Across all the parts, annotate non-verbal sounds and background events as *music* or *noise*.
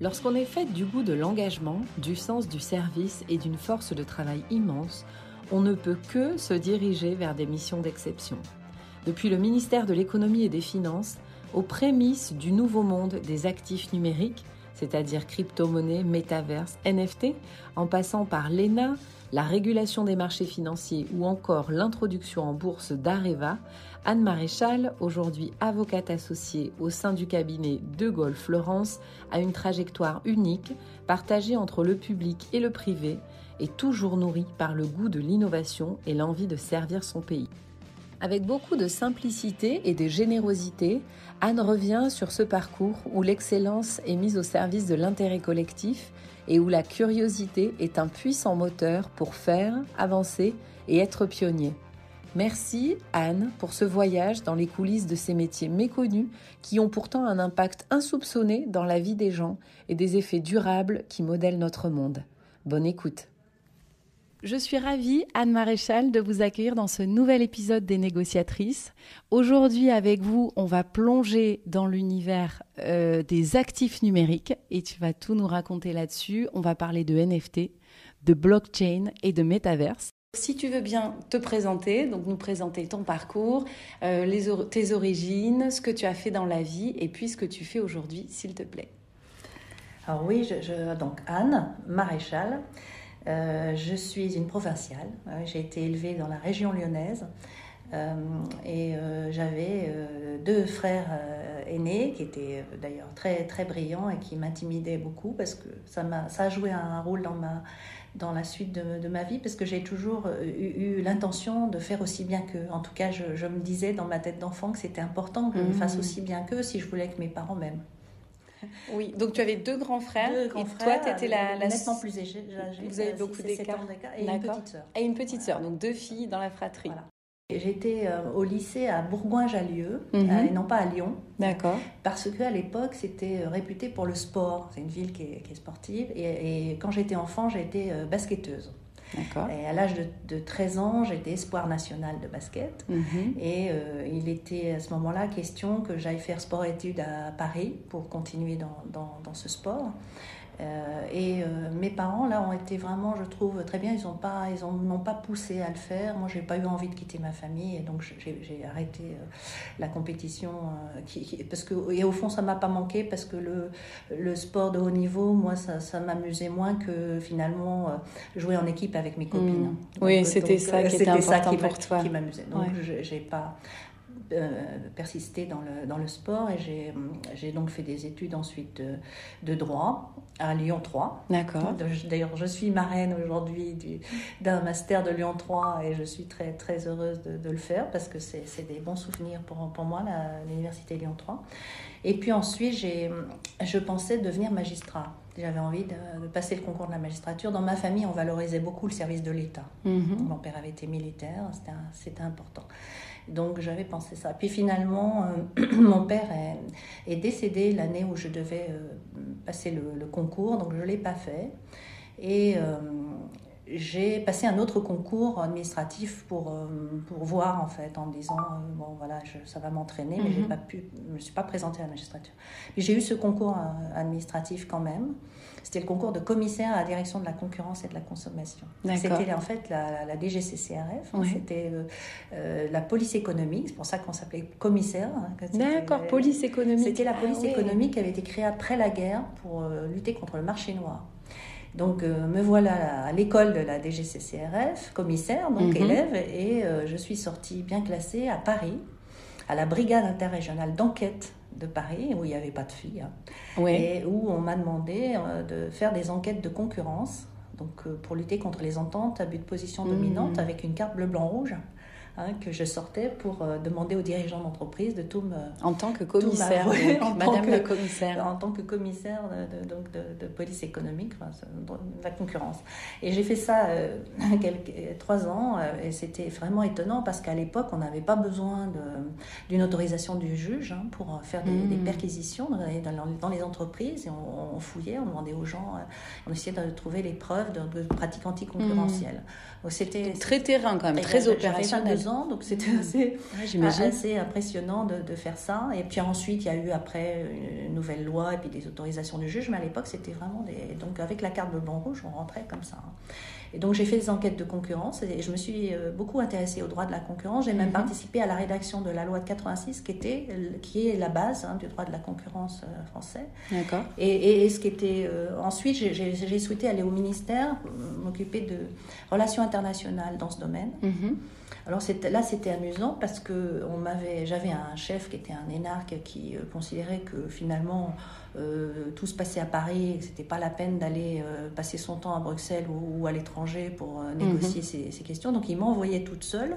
Lorsqu'on est fait du goût de l'engagement, du sens du service et d'une force de travail immense, on ne peut que se diriger vers des missions d'exception. Depuis le ministère de l'économie et des finances, aux prémices du nouveau monde des actifs numériques, c'est-à-dire crypto-monnaies, métaverse, NFT, en passant par l'ENA, la régulation des marchés financiers ou encore l'introduction en bourse d'Areva, Anne Maréchal, aujourd'hui avocate associée au sein du cabinet De Gaulle Florence, a une trajectoire unique, partagée entre le public et le privé, et toujours nourrie par le goût de l'innovation et l'envie de servir son pays. Avec beaucoup de simplicité et de générosité, Anne revient sur ce parcours où l'excellence est mise au service de l'intérêt collectif et où la curiosité est un puissant moteur pour faire, avancer et être pionnier. Merci Anne pour ce voyage dans les coulisses de ces métiers méconnus qui ont pourtant un impact insoupçonné dans la vie des gens et des effets durables qui modèlent notre monde. Bonne écoute. Je suis ravie, Anne Maréchal, de vous accueillir dans ce nouvel épisode des négociatrices. Aujourd'hui, avec vous, on va plonger dans l'univers euh, des actifs numériques et tu vas tout nous raconter là-dessus. On va parler de NFT, de blockchain et de métaverse. Si tu veux bien te présenter, donc nous présenter ton parcours, euh, tes origines, ce que tu as fait dans la vie et puis ce que tu fais aujourd'hui, s'il te plaît. Alors oui, donc Anne Maréchal. Euh, je suis une provinciale. J'ai été élevée dans la région lyonnaise. Euh, et euh, j'avais deux frères aînés qui étaient d'ailleurs très, très brillants et qui m'intimidaient beaucoup parce que ça, a, ça a joué un rôle dans, ma, dans la suite de, de ma vie parce que j'ai toujours eu, l'intention de faire aussi bien qu'eux. En tout cas, je, je, me disais dans ma tête d'enfant que c'était important que je mmh. fasse aussi bien qu'eux si je voulais que mes parents m'aiment. *laughs* Oui, donc tu avais deux grands frères. Deux grands et frères. Toi, tu étais la, la. Nettement plus âgée. Vous avez beaucoup d'écart. Et une petite sœur. Et une petite sœur, donc deux filles dans la fratrie. Voilà. J'étais euh, au lycée à Bourgoin-Jallieu, Mhm. euh, et non pas à Lyon. D'accord. Parce qu'à l'époque, c'était euh, réputé pour le sport. C'est une ville qui est, qui est sportive. Et, et, quand j'étais enfant, j'ai été euh, basketteuse. Et à l'âge de, de, 13 ans, j'étais espoir national de basket. Mhm. Et euh, il était à ce moment-là question que j'aille faire sport-études à Paris pour continuer dans, dans, dans ce sport. Euh, et euh, mes parents là ont été vraiment, je trouve, très bien. Ils n'ont pas, ils pas poussé à le faire. Moi, j'ai pas eu envie de quitter ma famille, et donc j'ai arrêté euh, la compétition. qui, qui, parce que et au fond, ça m'a pas manqué parce que le, le sport de haut niveau, moi, ça, ça m'amusait moins que finalement jouer en équipe avec mes copines. Mmh. Oui, c'était ça qui était important ça qui pour toi. Qui m'amusait. Donc, Ouais. j'ai pas euh, persisté dans le, dans le sport et j'ai donc fait des études ensuite de, de droit à Lyon 3. D'accord. D'ailleurs, je suis marraine aujourd'hui du- d'un master de Lyon 3 et je suis très, très heureuse de, de le faire parce que c'est des bons souvenirs pour, pour moi, l'université Lyon 3. Et puis ensuite, je pensais devenir magistrat. J'avais envie de, de passer le concours de la magistrature. Dans ma famille, on valorisait beaucoup le service de l'État. Mhm. Mon père avait été militaire, c'était important. Donc j'avais pensé ça. Puis finalement, euh, *clears throat* mon père est, est décédé l'année où je devais euh, passer le, le concours, donc je ne l'ai pas fait. Et euh, j'ai passé un autre concours administratif pour, pour voir en fait, en disant bon voilà, je- ça va m'entraîner, mais Mhm. pas pu, je ne me suis pas présentée à la magistrature. Puis j'ai eu ce concours administratif quand même. C'était le concours de commissaire à la direction de la concurrence et de la consommation. C'était en fait la, la DGCCRF, Oui. c'était euh, euh, la police économique, c'est pour ça qu'on s'appelait commissaire. hein, D'accord, police économique. C'était la police Ah économique qui avait été créée après la guerre pour euh, lutter contre le marché noir. Donc euh, me voilà à l'école de la DGCCRF, commissaire, donc Mhm. élève, et euh, je suis sortie bien classée à Paris, à la brigade interrégionale d'enquête de Paris, où il n'y avait pas de filles, hein, et où on m'a demandé euh, de faire des enquêtes de concurrence, donc euh, pour lutter contre les ententes à but de position dominante Mhm. avec une carte bleu-blanc-rouge. Hein, que je sortais pour euh, demander aux dirigeants d'entreprise de tout me, En tant que commissaire, donc, *laughs* en Madame la commissaire. en tant que commissaire de, de- donc de, de police économique, enfin, de la concurrence. Et j'ai fait ça euh, *laughs* quelques, trois ans euh, et c'était vraiment étonnant parce qu'à l'époque, on n'avait pas besoin d'une autorisation du juge hein, pour faire des, Mhm. des perquisitions dans les, dans, dans les entreprises et on, on fouillait, on demandait aux gens, euh, on essayait de trouver les preuves de, de pratiques anticoncurrentielles. Donc c'était très terrain quand même, très j'avais- j'avais opérationnel. 22 ans, donc c'était Mmh. assez, Ouais, J'imagine. assez impressionnant de, de faire ça. Et puis ensuite, il y a eu après une nouvelle loi et puis des autorisations du juge, mais à l'époque, c'était vraiment des. Donc avec la carte bleu blanc rouge, on rentrait comme ça. Et donc j'ai fait des enquêtes de concurrence et je me suis euh, beaucoup intéressée au droit de la concurrence. J'ai même Mhm. participé à la rédaction de la loi de 86, qui était qui est la base hein, du droit de la concurrence euh, français. D'accord. Et, et- et ce qui était euh, ensuite, j'ai- souhaité aller au ministère, euh, m'occuper de relations internationales dans ce domaine. Mhm. Alors là, c'était amusant parce que j'avais un chef qui était un énarque qui euh, considérait que finalement euh, tout se passait à Paris, et que c'était pas la peine d'aller euh, passer son temps à Bruxelles ou, ou à l'étranger pour euh, négocier ces, ces questions. Donc il m'envoyait toute seule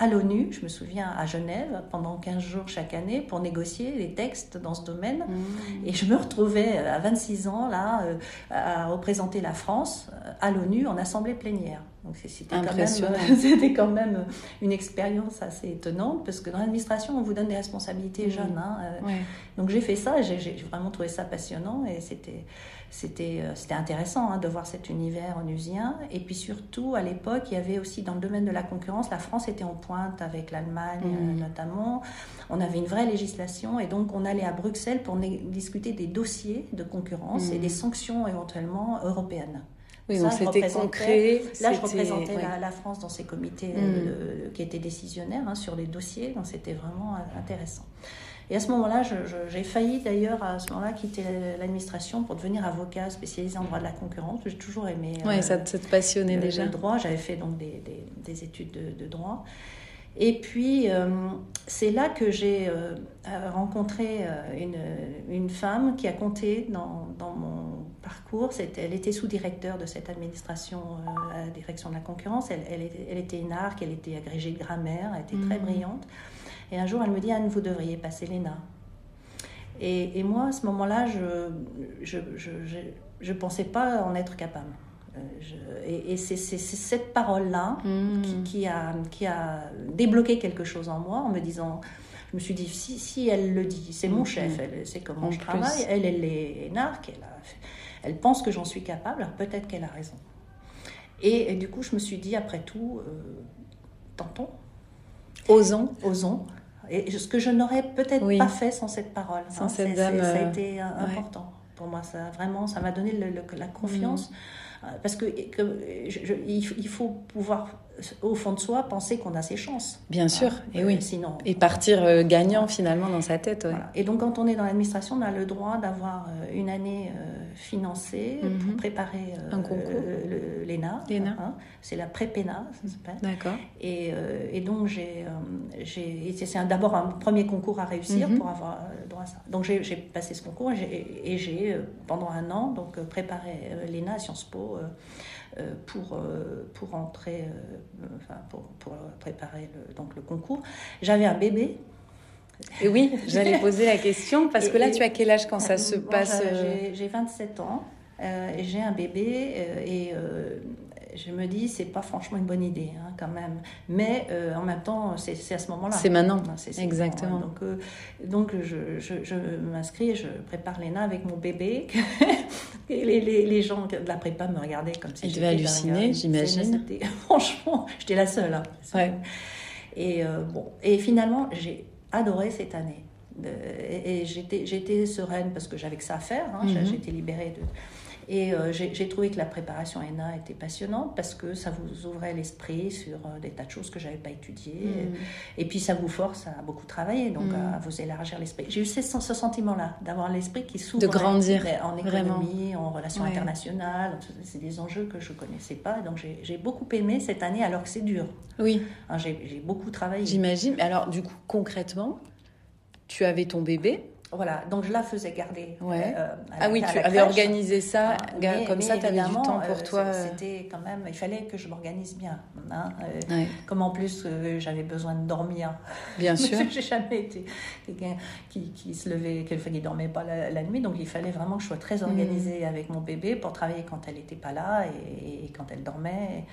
à l'ONU, je me souviens, à Genève, pendant 15 jours chaque année pour négocier les textes dans ce domaine. Mhm. Et je me retrouvais à 26 ans là à représenter la France à l'ONU en assemblée plénière. Donc c'était quand, même, *laughs* quand même une expérience assez étonnante parce que dans l'administration on vous donne des responsabilités jeunes. hein, euh, Ouais. donc j'ai fait ça, j'ai vraiment trouvé ça passionnant et c'était c'était euh, intéressant hein, de voir cet univers onusien. Et puis surtout à l'époque, il y avait aussi dans le domaine de la concurrence, la France était en pointe avec l'Allemagne euh, notamment. On avait une vraie législation et donc on allait à Bruxelles pour discuter des dossiers de concurrence et Mhm. des sanctions éventuellement européennes. Oui, donc c'était concret. Là, je représentais ouais. la, la France dans ces comités Mm. euh, qui étaient décisionnaires hein, sur les dossiers, donc c'était vraiment euh, intéressant. Et à ce moment-là, j'ai failli d'ailleurs à ce moment-là quitter l'administration pour devenir avocat spécialisé en droit de la concurrence. J'ai toujours aimé Ouais, euh, ça, te- ça te passionnait déjà. le droit. J'avais fait donc des, des- des études de, de droit. Et puis, euh, c'est là que j'ai rencontré une, une femme qui a compté dans, dans mon parcours. Elle était sous-directeur de cette administration euh, à la direction de la concurrence. Elle, elle était, elle était énarque, elle était agrégée de grammaire, elle était très Mhm. brillante. Et un jour, elle me dit Anne, vous devriez passer l'ENA. Et, et moi, à ce moment-là, je ne pensais pas en être capable. Euh, je- et et c'est cette parole-là Mhm. qui, qui a, qui a débloqué quelque chose en moi en me disant, je me suis dit, si, si elle le dit, c'est mon Mhm. chef, elle sait comment En je plus. travaille, elle, elle est énarque, elle, a fait- elle pense que j'en suis capable, alors peut-être qu'elle a raison. Et, et du coup, je me suis dit, après tout, euh, tentons, Osons. osons. Et ce que je n'aurais peut-être Oui. pas fait sans cette parole. Sans hein. cette dame, Ça a euh, été euh, important pour moi. Ça, vraiment, ça m'a donné le- le- la Mm. confiance. Euh, Parce que, que je- je- il faut- il faut pouvoir, au fond de soi, penser qu'on a ses chances. Bien sûr, Ah, et euh, oui. Sinon. Et partir euh, gagnant finalement dans sa tête. ouais. Voilà. Et donc, quand on est dans l'administration, on a le droit d'avoir euh, une année euh, financée Mhm. pour préparer euh, Un concours. le- le- l'ENA. L'ENA. hein. C'est la pré-PENA, ça s'appelle. D'accord. Et, euh, et donc, j'ai, euh, c'est d'abord un premier concours à réussir Mhm. pour avoir euh, le droit à ça. Donc, j'ai, passé ce concours et j'ai, euh, pendant un an, donc, euh, préparé euh, l'ENA à Sciences Po euh, euh, pour, euh, pour entrer, euh, enfin, pour, pour préparer le, donc, le concours. J'avais un bébé. Et oui, *laughs* j'allais poser la question parce Et- que là, et- tu as quel âge quand ça *laughs* se passe j'ai- euh, J'ai, j'ai 27 ans euh, et j'ai un bébé euh, et euh, je me dis c'est pas franchement une bonne idée hein, quand même. Mais euh, en même temps c'est, à ce moment-là. C'est maintenant. C'est Exactement. ouais. Donc, euh, donc je, je, je m'inscris et je prépare l'ENA avec mon bébé. *laughs* et les, les, les gens de la prépa me regardaient comme si Ils j'étais devaient halluciner, j'imagine. *laughs* Franchement, j'étais la seule. hein. Ouais. Et euh, bon, et finalement, j'ai adoré cette année. Et et j'étais, sereine parce que j'avais que ça à faire. hein. Mhm. J'étais libérée de. Et euh, j'ai, trouvé que la préparation ENA était passionnante parce que ça vous ouvrait l'esprit sur euh, des tas de choses que j'avais pas étudiées. Mhm. Et puis ça vous force à beaucoup travailler, donc Mhm. à vous élargir l'esprit. J'ai eu ce, ce sentiment-là, d'avoir l'esprit qui s'ouvre De grandir, en vraiment. économie, en relations Ouais. internationales. C'est des enjeux que je connaissais pas. Donc j'ai, beaucoup aimé cette année alors que c'est dur. Oui, Hein, j'ai, beaucoup travaillé. j'imagine. Alors, du coup, concrètement, tu avais ton bébé. Voilà, donc je la faisais garder. Ouais. euh, Ah oui, tu avais crèche. organisé ça Ah, mais- comme mais ça, tu avais du temps pour euh, toi. euh, C'était quand même, il fallait que je m'organise bien. hein, ouais, Comme en plus j'avais besoin de dormir. bien *laughs* sûr. J'ai jamais été quelqu'un qui, qui se levait, qui ne dormait pas la, la nuit, donc il fallait vraiment que je sois très organisée avec mon bébé pour travailler quand elle n'était pas là et, et quand elle dormait.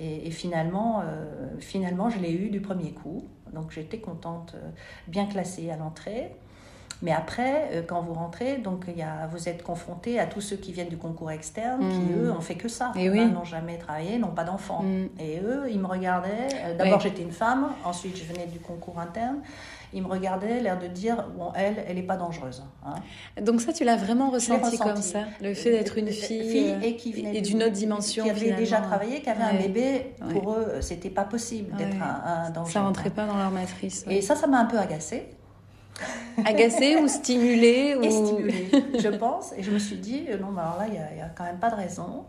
Et, et finalement, euh, finalement, je l'ai eu du premier coup. Donc j'étais contente, bien classée à l'entrée. Mais après, euh, quand vous rentrez, donc il y a, vous êtes confronté à tous ceux qui viennent du concours externe, qui Mm. eux ont fait que ça, Et Hein, oui. n'ont jamais travaillé, n'ont pas d'enfants. Mm. Et eux, ils me regardaient. euh, D'abord, j'étais une femme, ensuite, je venais du concours interne. Ils me regardaient, l'air de dire bon, elle, elle n'est pas dangereuse. hein. Donc ça, tu l'as vraiment ressenti, comme ressenti. ça, le fait d'être une Euh, fille, et qui venait et du- d'une autre dimension qui avait finalement. déjà travaillé, qui avait un bébé. Ouais. Pour eux, c'était pas possible d'être Ouais. un, un danger. Ça rentrait pas dans leur matrice. Et ça, ça m'a un peu agacée. *laughs* Agacée ou stimulée ou... et stimulée, *laughs* je pense. Et je me suis dit, euh, non, mais alors là, il n'y a, quand même pas de raison.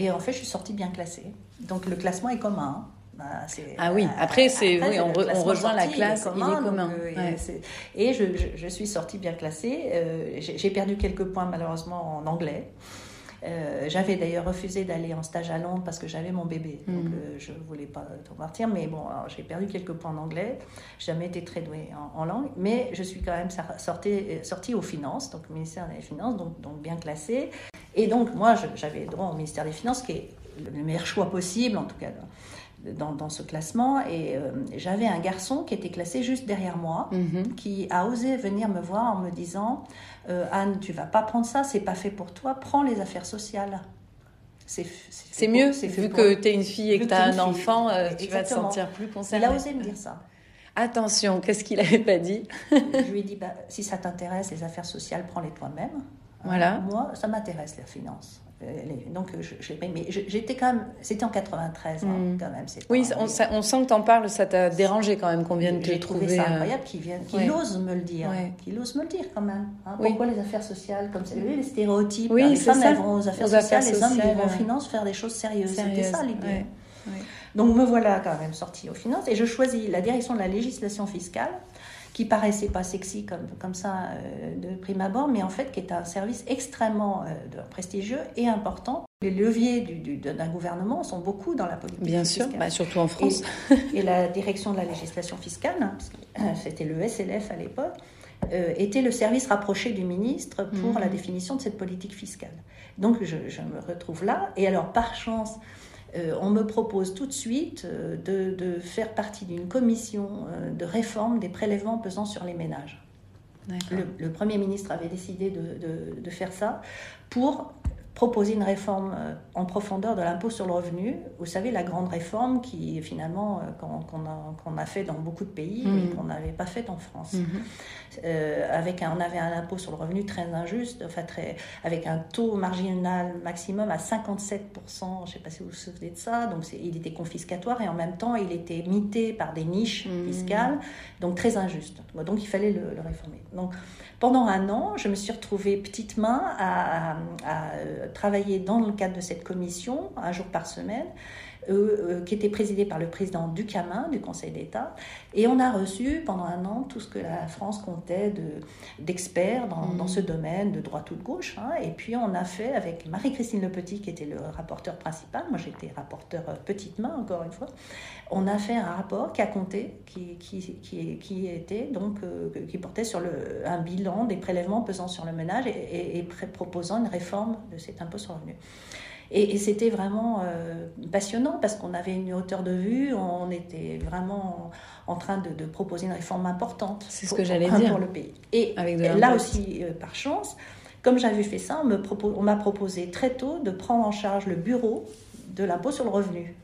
Et en fait, je suis sortie bien classée. Donc le classement est commun. Bah, c'est- Ah oui, euh, après, c'est- oui, on re- on classement rejoint la classe, il est commun, euh, ouais. Et je, je- je suis sortie bien classée. Euh, j'ai perdu quelques points malheureusement en anglais. Euh, j'avais d'ailleurs refusé d'aller en stage à Londres parce que j'avais mon bébé, donc Mhm. euh, je voulais pas trop partir. Mais bon, j'ai perdu quelques points en anglais. Jamais été très douée en, en langue, mais je suis quand même sor- sortie, euh, sortie aux finances, donc au ministère des Finances, donc, donc bien classée. Et donc moi, j'avais droit au ministère des Finances, qui est le meilleur choix possible, en tout cas dans, dans ce classement. Et euh, j'avais un garçon qui était classé juste derrière moi Mhm. qui a osé venir me voir en me disant euh, Anne, tu vas pas prendre ça, c'est pas fait pour toi, prends les affaires sociales. C'est mieux, c'est vu que tu es une fille et que tu as un fille. enfant, euh, tu vas te sentir plus Il concernée. a osé me dire ça. Attention, qu'est-ce qu'il avait pas dit? Je lui ai dit bah, si ça t'intéresse, les affaires sociales, prends-les toi-même. Voilà. Euh, moi, ça m'intéresse, les finances. Euh, Donc, je, je l'ai pris. Mais je- j'étais quand même. C'était en 93, hein, Mm. quand même. Oui, pas- on, ça- on sent que t'en parles, ça t'a dérangé quand même qu'on vienne te J'ai trouvé trouver. ça euh, incroyable qu'il vienne, qu'il ouais. ose me le dire, Ouais. qu'il ose me le dire quand même. hein. Oui. Pourquoi les affaires sociales comme ça les stéréotypes. Oui, hein, les femmes elles vont aux affaires Aux sociales, les hommes ils vont aux finances faire des choses sérieuses. C'était Sérieuses, ça l'idée. ouais. Donc me voilà quand même sortie aux finances et je choisis la direction de la législation fiscale qui paraissait pas sexy comme, comme ça euh, de prime abord, mais en fait qui est un service extrêmement euh, prestigieux et important. Les leviers du- du- d'un gouvernement sont beaucoup dans la politique Bien sûr, fiscale. bah, surtout en France. *laughs* Et la direction de la législation fiscale, hein, euh, c'était le SLF à l'époque, euh, était le service rapproché du ministre pour la définition de cette politique fiscale. Donc je, je me retrouve là, et alors par chance, euh, on me propose tout de suite euh, de, de faire partie d'une commission euh, de réforme des prélèvements pesant sur les ménages. Le, le Premier ministre avait décidé de, de- de faire ça pour proposer une réforme euh, en profondeur de l'impôt sur le revenu. Vous savez, la grande réforme qui, finalement, euh, qu'on a, a fait dans beaucoup de pays, Mhm. mais qu'on n'avait pas faite en France. Mhm. Euh, avec un, on avait un impôt sur le revenu très injuste, enfin très, avec un taux marginal maximum à 57%, je ne sais pas si vous vous souvenez de ça, donc il était confiscatoire et en même temps il était mité par des niches Mhm. fiscales, donc très injuste. Donc il fallait le, le réformer. Donc pendant un an, je me suis retrouvée petite main à, euh, travailler dans le cadre de cette commission, un jour par semaine, qui était présidée par le président Ducamin du Conseil d'État. Et on a reçu pendant un an tout ce que la France comptait de- d'experts dans, Mhm. dans ce domaine, de droite ou de gauche. hein. Et puis on a fait avec Marie-Christine Le Petit, qui était le rapporteur principal, moi j'étais rapporteur euh, petite main encore une fois, on a fait un rapport qui a compté, qui, qui, qui, qui était donc, euh, qui portait sur le, un bilan des prélèvements pesant sur le ménage et, et- proposant une réforme de cet impôt sur le revenu. Et, et c'était vraiment euh, passionnant parce qu'on avait une hauteur de vue, on était vraiment en, train de, de proposer une réforme importante C'est ce pour- que j'allais dire. pour le pays. Et Avec de là aussi, euh, par chance, comme j'avais fait ça, on me propo- on m'a proposé très tôt de prendre en charge le bureau de l'impôt sur le revenu.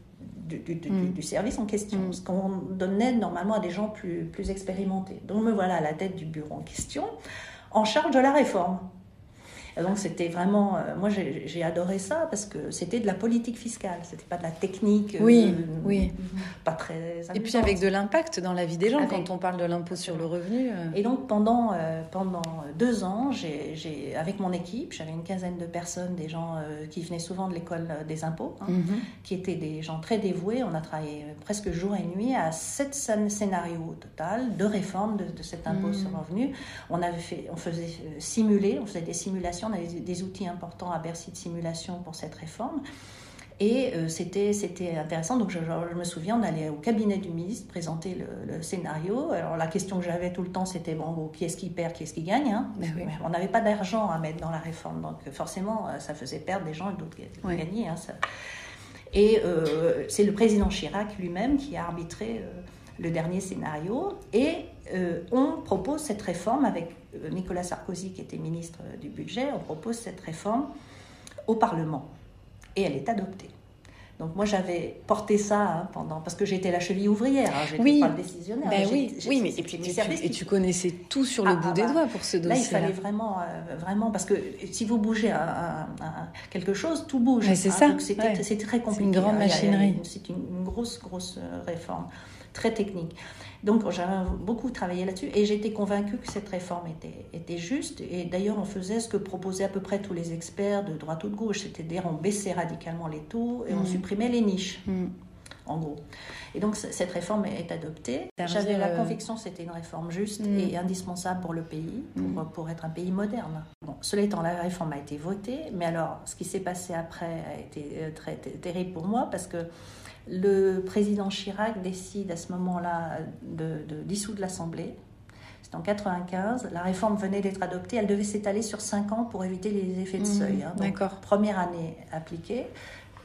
Du, Mm. du service en question, Mm. ce qu'on donnait normalement à des gens plus, plus expérimentés. Donc me voilà à la tête du bureau en question, en charge de la réforme. Donc c'était vraiment, euh, moi j'ai adoré ça parce que c'était de la politique fiscale, c'était pas de la technique, euh, Oui, oui. pas très. Et puis avec de l'impact dans la vie des gens, Avec- quand on parle de l'impôt sur le revenu. euh, Et donc pendant, euh, pendant deux ans, j'ai, avec mon équipe, j'avais une quinzaine de personnes, des gens euh, qui venaient souvent de l'école euh, des impôts, hein, mhm. qui étaient des gens très dévoués. On a travaillé euh, presque jour et nuit à sept scén- scénarios au total de réforme de, de cet impôt Mhm. sur le revenu. On, avait fait, on faisait euh, simuler, on faisait des simulations, on avait des- outils importants à Bercy de simulation pour cette réforme. Et euh, c'était, c'était intéressant. Donc, je, me souviens, on allait au cabinet du ministre présenter le, le scénario. Alors, la question que j'avais tout le temps, c'était bon, qui est-ce qui perd, qui est-ce qui gagne hein? Ben oui. On n'avait pas d'argent à mettre dans la réforme. Donc, forcément, euh, ça faisait perdre des gens et d'autres Ouais. gagner. hein, ça. Et euh, c'est le président Chirac lui-même qui a arbitré euh, le dernier scénario. Et on propose cette réforme avec Nicolas Sarkozy, qui était ministre du Budget, on propose cette réforme au Parlement. Et elle est adoptée. Donc moi j'avais porté ça hein, pendant parce que j'étais la cheville ouvrière, hein, j'étais oui. pas le décisionnaire. Ben oui, oui, mais et puis tu, et tu connaissais tout sur le ah, bout ah, des bah, doigts pour ce dossier. Là il fallait vraiment, euh, vraiment parce que si vous bougez à, quelque chose, tout bouge. c'est ça. C'était très compliqué. C'est une grande machinerie. C'est une, grosse grosse euh, réforme, très technique. Donc j'avais beaucoup travaillé là-dessus et j'étais convaincue que cette réforme était, était juste. Et d'ailleurs, on faisait ce que proposaient à peu près tous les experts de droite ou de gauche, c'est-à-dire on baissait radicalement les taux et on mm. supprimait les niches. Mm. En gros. Et donc cette réforme est adoptée. J'avais la euh, conviction que c'était une réforme juste mm. et indispensable pour le pays, pour, pour être un pays moderne. Bon, cela étant, la réforme a été votée, mais alors ce qui s'est passé après a été euh, très terrible pour moi parce que le président Chirac décide à ce moment-là de, dissoudre l'Assemblée. C'est en 95. La réforme venait d'être adoptée. Elle devait s'étaler sur cinq ans pour éviter les effets de mmh, seuil. Hein. Première année appliquée.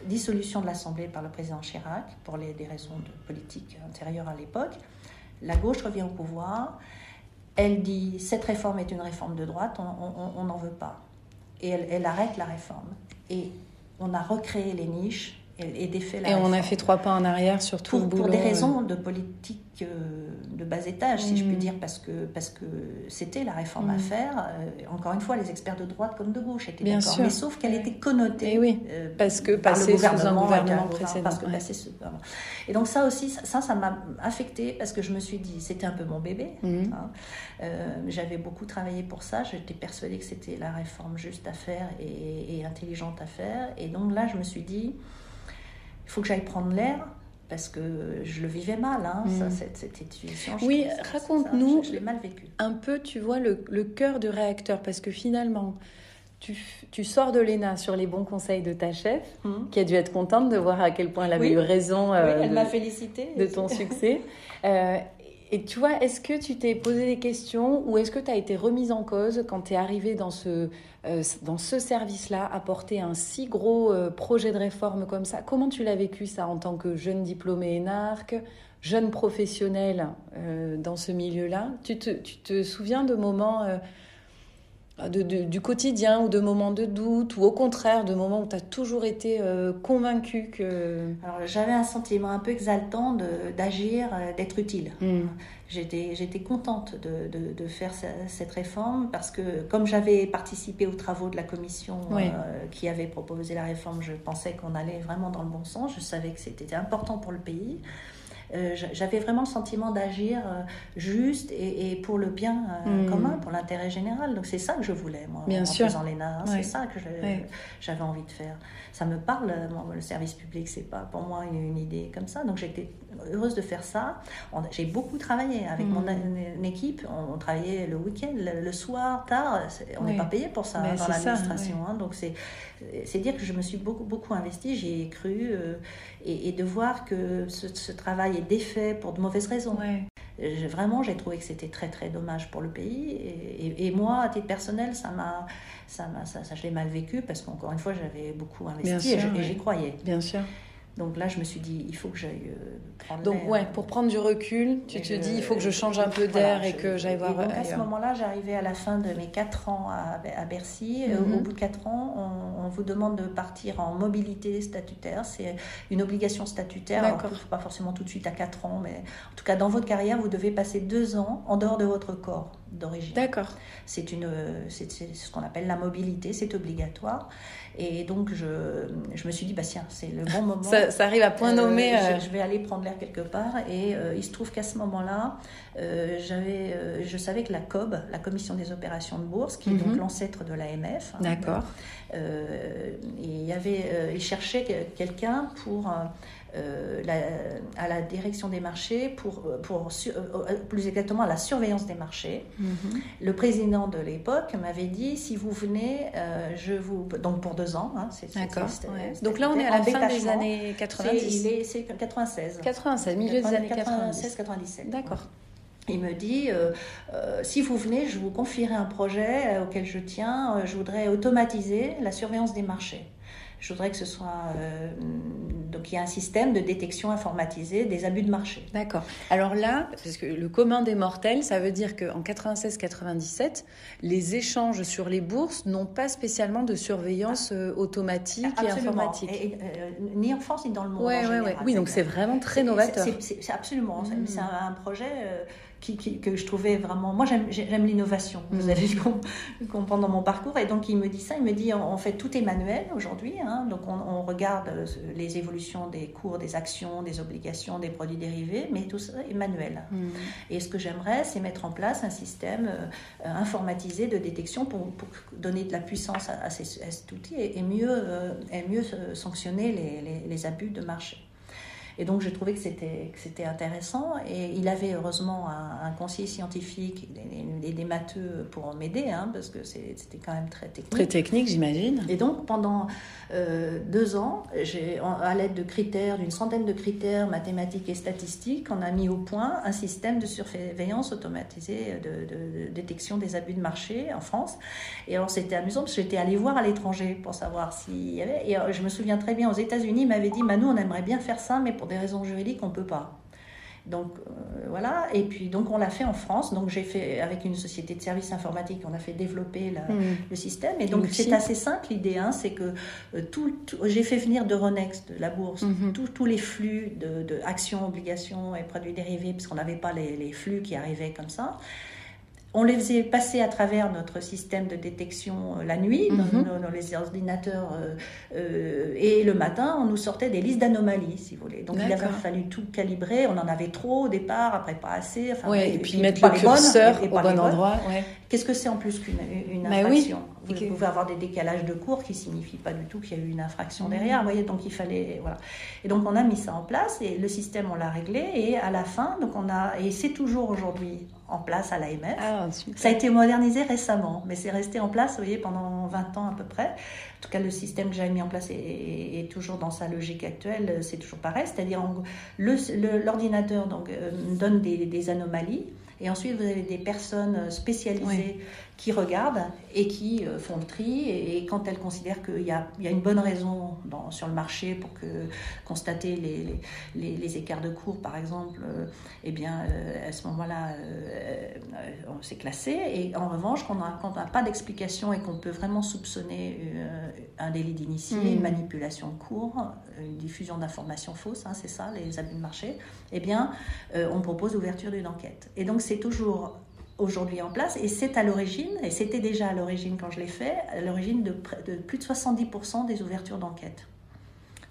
Dissolution de l'Assemblée par le président Chirac pour les, des raisons de politique intérieure à l'époque. La gauche revient au pouvoir. Elle dit cette réforme est une réforme de droite, on n'en veut pas. Et elle, elle arrête la réforme. Et on a recréé les niches et, et on a fait trois pas en arrière sur tout pour, le boulot. Pour des raisons de politique euh, de bas étage, si je puis mm. dire, parce que parce que c'était la réforme à mm. faire. Euh, encore une fois, les experts de droite comme de gauche étaient d'accord, mais sauf qu'elle était connotée. Et oui, euh, parce que passé sous un gouvernement précédent. Parce que Et donc ça aussi, ça, ça m'a affecté parce que je me suis dit, c'était un peu mon bébé. Mm. Hein. J'avais beaucoup travaillé pour ça. J'étais persuadée que c'était la réforme juste à faire et, et intelligente à faire. Et donc là, je me suis dit faut que j'aille prendre l'air parce que je le vivais mal, hein, ça, mm. cette, cette situation. Oui, raconte-nous un peu, tu vois, le, le, cœur du réacteur, parce que finalement, tu, tu sors de l'ENA sur les bons conseils de ta chef, mm. qui a dû être contente de voir à quel point elle avait eu raison euh, elle m'a félicité de ton succès. *laughs* Euh, et tu vois, est-ce que tu t'es posé des questions ou est-ce que tu as été remise en cause quand tu es arrivée dans ce, euh, ce service-là, à porter un si gros euh, projet de réforme comme ça? Comment tu l'as vécu ça en tant que jeune diplômé énarque, jeune professionnel euh, dans ce milieu-là? Tu te, tu te, souviens de moments de, du quotidien ou de moments de doute ou au contraire de moments où tu as toujours été convaincu que... Alors j'avais un sentiment un peu exaltant d'agir, d'être utile. Hmm j'étais contente de, de, faire cette réforme parce que comme j'avais participé aux travaux de la commission euh, qui avait proposé la réforme, je pensais qu'on allait vraiment dans le bon sens. Je savais que c'était important pour le pays. Euh, j'avais vraiment le sentiment d'agir euh, juste et, pour le bien hmm. commun, pour l'intérêt général. Donc c'est ça que je voulais, moi, bien en sûr. faisant l'ENA. Hein. C'est ça que j'avais envie de faire. Ça me parle, le service public, c'est pas pour moi une, une idée comme ça. Donc j'étais heureuse de faire ça. J'ai beaucoup travaillé avec mon mm. équipe. On, travaillait le week-end, le, soir, tard. on n'est pas payé pour ça dans l'administration. Hein. donc c'est dire que je me suis beaucoup, beaucoup investie, j'y ai cru. Euh, et, de voir que ce, travail est défait pour de mauvaises raisons. vraiment, j'ai trouvé que c'était très très dommage pour le pays. Et, et moi, à titre personnel, ça m'a, ça, ça, ça, je l'ai mal vécu parce qu'encore une fois, j'avais beaucoup investi et j'y croyais. Bien sûr. Donc là, je me suis dit, il faut que j'aille euh, prendre Donc ouais, pour prendre du recul, tu te dis, il faut que je change un peu d'air et que j'aille voir. donc à ce moment-là, j'arrivais à la fin de mes 4 ans à, Bercy. Euh, mhm. Au bout de 4 ans, on, vous demande de partir en mobilité statutaire. C'est une obligation statutaire. pas forcément tout de suite à 4 ans, mais en tout cas, dans votre carrière, vous devez passer 2 ans en dehors de votre corps d'origine. D'accord. C'est une, c'est ce qu'on appelle la mobilité, c'est obligatoire. Et donc, je, je me suis dit, bah tiens, c'est le bon *laughs* moment. ça, ça, arrive à point nommé. Euh, je, vais aller prendre l'air quelque part. Et euh, il se trouve qu'à ce moment-là, euh, j'avais, je savais que la COB, la Commission des opérations de bourse, qui est donc mhm. l'ancêtre de l'AMF, hein, D'accord. il y avait, il cherchait quelqu'un pour euh, à la direction des marchés, pour, pour euh, plus exactement à la surveillance des marchés. Mhm. Le président de l'époque m'avait dit si vous venez, euh, je vous. Donc pour deux ans. Hein, D'accord. Donc là, on est à la fin des années 90. C'est 96. 96, milieu des années 96, 97. D'accord. Il me dit, si vous venez, je vous confierai un projet auquel je tiens. je voudrais automatiser la surveillance des marchés. Je voudrais que ce soit. Euh, donc il y a un système de détection informatisée des abus de marché. D'accord. Alors là, parce que le commun des mortels, ça veut dire qu'en 96-97, les échanges sur les bourses n'ont pas spécialement de surveillance euh, automatique et informatique. Euh, ni en France ni dans le monde. Ouais, en ouais, Oui, donc c'est vraiment très novateur. C'est absolument. C'est hmm. un, projet que je trouvais vraiment. Moi, j'aime l'innovation. Vous mm. allez comprendre dans mon parcours. Et donc, il me dit ça. Il me dit en fait, tout est manuel aujourd'hui. Hein. donc, on, regarde euh, les évolutions des cours, des actions, des obligations, des produits dérivés, mais tout ça est manuel. Mm. Et ce que j'aimerais, c'est mettre en place un système euh, informatisé de détection pour, donner de la puissance à, cet outil et, mieux, euh, et mieux sanctionner les, les abus de marché. Et donc, j'ai trouvé que c'était, que c'était intéressant. Et il avait heureusement un, conseiller scientifique et, des matheux pour m'aider, hein, parce que c'était quand même très technique. Très technique, j'imagine. Et donc, pendant euh, deux ans, j'ai, à l'aide de critères, d'une centaine de critères mathématiques et statistiques, on a mis au point un système de surveillance automatisée de, de détection des abus de marché en France. Et alors, c'était amusant parce que j'étais allée voir à l'étranger pour savoir s'il y avait. Et euh, je me souviens très bien, aux États-Unis, ils m'avaient dit Manu, on aimerait bien faire ça, mais pour des raisons juridiques, on ne peut pas. Donc euh, voilà, et puis donc on l'a fait en France. Donc j'ai fait avec une société de services informatiques, on a fait développer hmm. le système. Et donc c'est assez simple l'idée, hein, c'est que euh, tout, j'ai fait venir de Ronext, de la bourse, hmm. tous les flux de, actions, obligations et produits dérivés, parce qu'on n'avait pas les, les, flux qui arrivaient comme ça on les faisait passer à travers notre système de détection euh, la nuit, dans, mhm. les ordinateurs, euh, euh, et le matin, on nous sortait des listes d'anomalies, si vous voulez. Donc il a fallu tout calibrer. On en avait trop au départ, après pas assez. Enfin, et, puis, mettre le curseur au bon endroit. Qu'est-ce que c'est en plus qu'une une bah infraction? Vous pouvez avoir des décalages de cours qui signifient pas du tout qu'il y a eu une infraction mhm. derrière. Vous voyez, donc il fallait voilà. Et donc on a mis ça en place et le système on l'a réglé et à la fin, donc on a et c'est toujours aujourd'hui en place à l'AMF. Ah, ça a été modernisé récemment, mais c'est resté en place, vous voyez, pendant 20 ans à peu près. En tout cas, le système que j'avais mis en place est, toujours dans sa logique actuelle, c'est toujours pareil, c'est-à-dire l'ordinateur donc euh, donne des, des anomalies et ensuite, vous avez des personnes spécialisées qui regardent et qui euh, font le tri. Et, quand elles considèrent qu'il y, y a, une bonne raison dans, sur le marché pour que, constater les, les, les écarts de cours, par exemple, euh, eh bien, euh, à ce moment-là, on s'est classé. Et en revanche, quand on n'a pas d'explication et qu'on peut vraiment soupçonner un délit d'initié, mmh. une manipulation de cours, une diffusion d'informations fausses, hein, c'est ça, les abus de marché, eh bien, on propose l'ouverture d'une enquête. Et donc, c'est toujours aujourd'hui en place et c'est à l'origine, et c'était déjà à l'origine quand je l'ai fait, à l'origine de, de, plus de 70% des ouvertures d'enquête.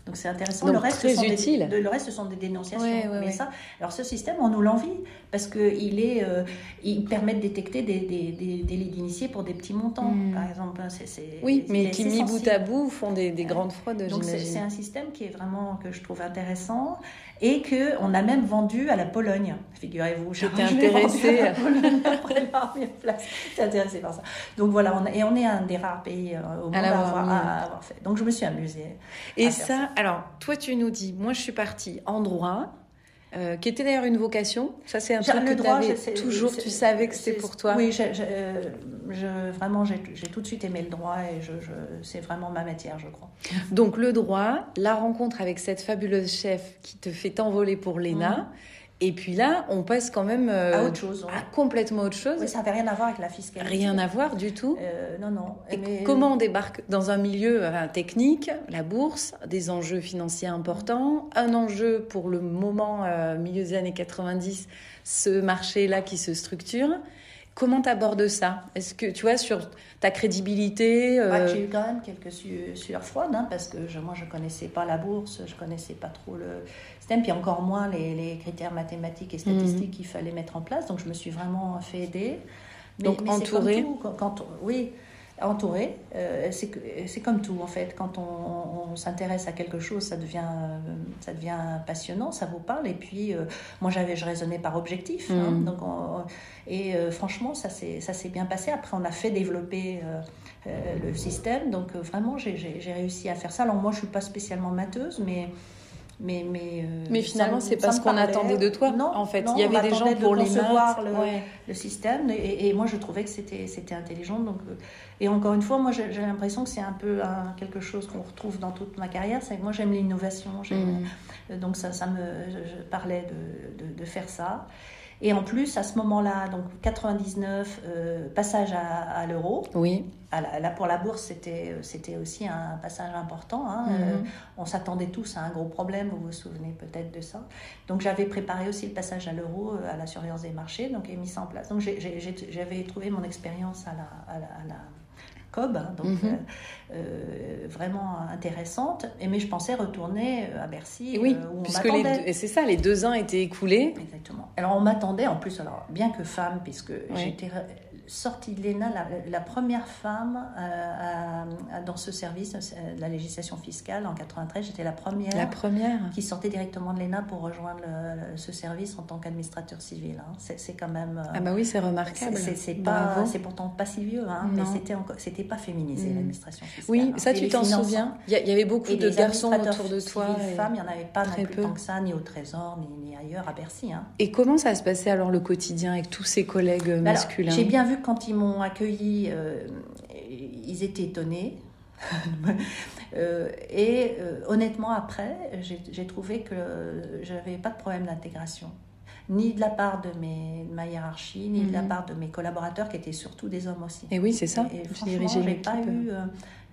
Donc c'est intéressant. le, reste, très utile. Des, le reste, ce sont des dénonciations. mais ça, alors ce système, on nous l'envie parce qu'il est, euh, il permet de détecter des, des, des délits d'initiés pour des petits montants, hmm. par exemple. oui, mais qui mis bout à bout font des, grandes fraudes. Donc c'est un système qui est vraiment que je trouve intéressant et que on a même vendu à la Pologne. Figurez-vous, *laughs* j'étais intéressée. C'est intéressé par ça. Donc voilà, on, et on est un des rares pays euh, au monde à, avoir, fait. Donc je me suis amusée. Et ça, alors toi tu nous dis, moi je suis partie en droit. Euh, qui était d'ailleurs une vocation. Ça, c'est un truc que droit, toujours, tu savais que c'était pour toi. Oui, je, vraiment, j'ai tout de suite aimé le droit et je, c'est vraiment ma matière, je crois. Donc, le droit, la rencontre avec cette fabuleuse chef qui te fait t'envoler pour l'ENA. Mhm. Et puis là, on passe quand même euh, à autre chose, à complètement autre chose. Oui, ça n'avait rien à voir avec la fiscalité. Rien à voir du tout. Euh, non, non. Et comment on débarque dans un milieu technique, la bourse, des enjeux financiers importants, un enjeu pour le moment, euh, milieu des années 90, ce marché-là qui se structure. Comment tu abordes ça? Est-ce que tu vois sur ta crédibilité bah, J'ai eu quand même quelques sueurs froides hein, parce que moi je connaissais pas la bourse, je connaissais pas trop le puis encore moins les, critères mathématiques et statistiques mhm. qu'il fallait mettre en place. Donc je me suis vraiment fait aider. Donc entouré quand, Oui, entouré. Euh, c'est comme tout en fait. Quand on, s'intéresse à quelque chose, ça devient, ça devient passionnant, ça vous parle. Et puis euh, moi j'avais, je raisonnais par objectif. Hein. Mhm. donc et euh, franchement, ça s'est bien passé. Après, on a fait développer le système. Donc vraiment, j'ai réussi à faire ça. Alors moi, je suis pas spécialement matheuse, mais Mais, mais, euh, mais finalement, c'est pas ce qu'on attendait de toi. Non, en fait, il y avait des gens pour les maths. Le, le système. Et, moi, je trouvais que c'était, c'était intelligent. Donc, euh, et encore une fois, moi, j'ai, l'impression que c'est un peu quelque chose qu'on retrouve dans toute ma carrière. C'est que moi, j'aime l'innovation. Mmh. Donc, ça, ça me, je, parlais de, de, de faire ça. Et en plus, à ce moment-là, donc 99, euh, passage à, l'euro. Oui. là, pour la bourse, c'était, c'était aussi un passage important. Hein. Mhm. Euh, on s'attendait tous à un gros problème, vous vous souvenez peut-être de ça. Donc j'avais préparé aussi le passage à l'euro, euh, à la surveillance des marchés, donc j'ai mis ça en place. Donc j'avais trouvé mon expérience à la, à la Hein, donc mhm. euh, euh, vraiment intéressante. Et, mais je pensais retourner euh, à Bercy. oui, puisque les, c'est ça, les deux ans étaient écoulés. Exactement. Alors on m'attendait, en plus, alors bien que femme, puisque j'étais sortie de l'ENA, la, première femme euh, dans ce service, euh, la législation fiscale en 93. J'étais la première, la première qui sortait directement de l'ENA pour rejoindre ce service en tant qu'administrateur civil. Hein. C'est quand même. Euh, ah bah oui, c'est remarquable. C'est pourtant pas si vieux, hein, mais c'était pas féminisé mm. l'administration fiscale. Oui, hein. ça tu t'en souviens? Il y, avait beaucoup de garçons autour de toi. Et femmes, il n'y en avait pas très peu. tant que ça, ni au Trésor, ni, ailleurs à Bercy. Et comment ça se passait alors le quotidien avec tous ces collègues masculins? J'ai bien vu quand ils m'ont accueilli, euh, ils étaient étonnés. *laughs* Euh, et euh, honnêtement, après, j'ai trouvé que j'avais pas de problème d'intégration ni de la part de, mes, ma hiérarchie, ni de la mhm. part de mes collaborateurs qui étaient surtout des hommes aussi. Et oui, c'est ça. Et, franchement, j'ai pas eu,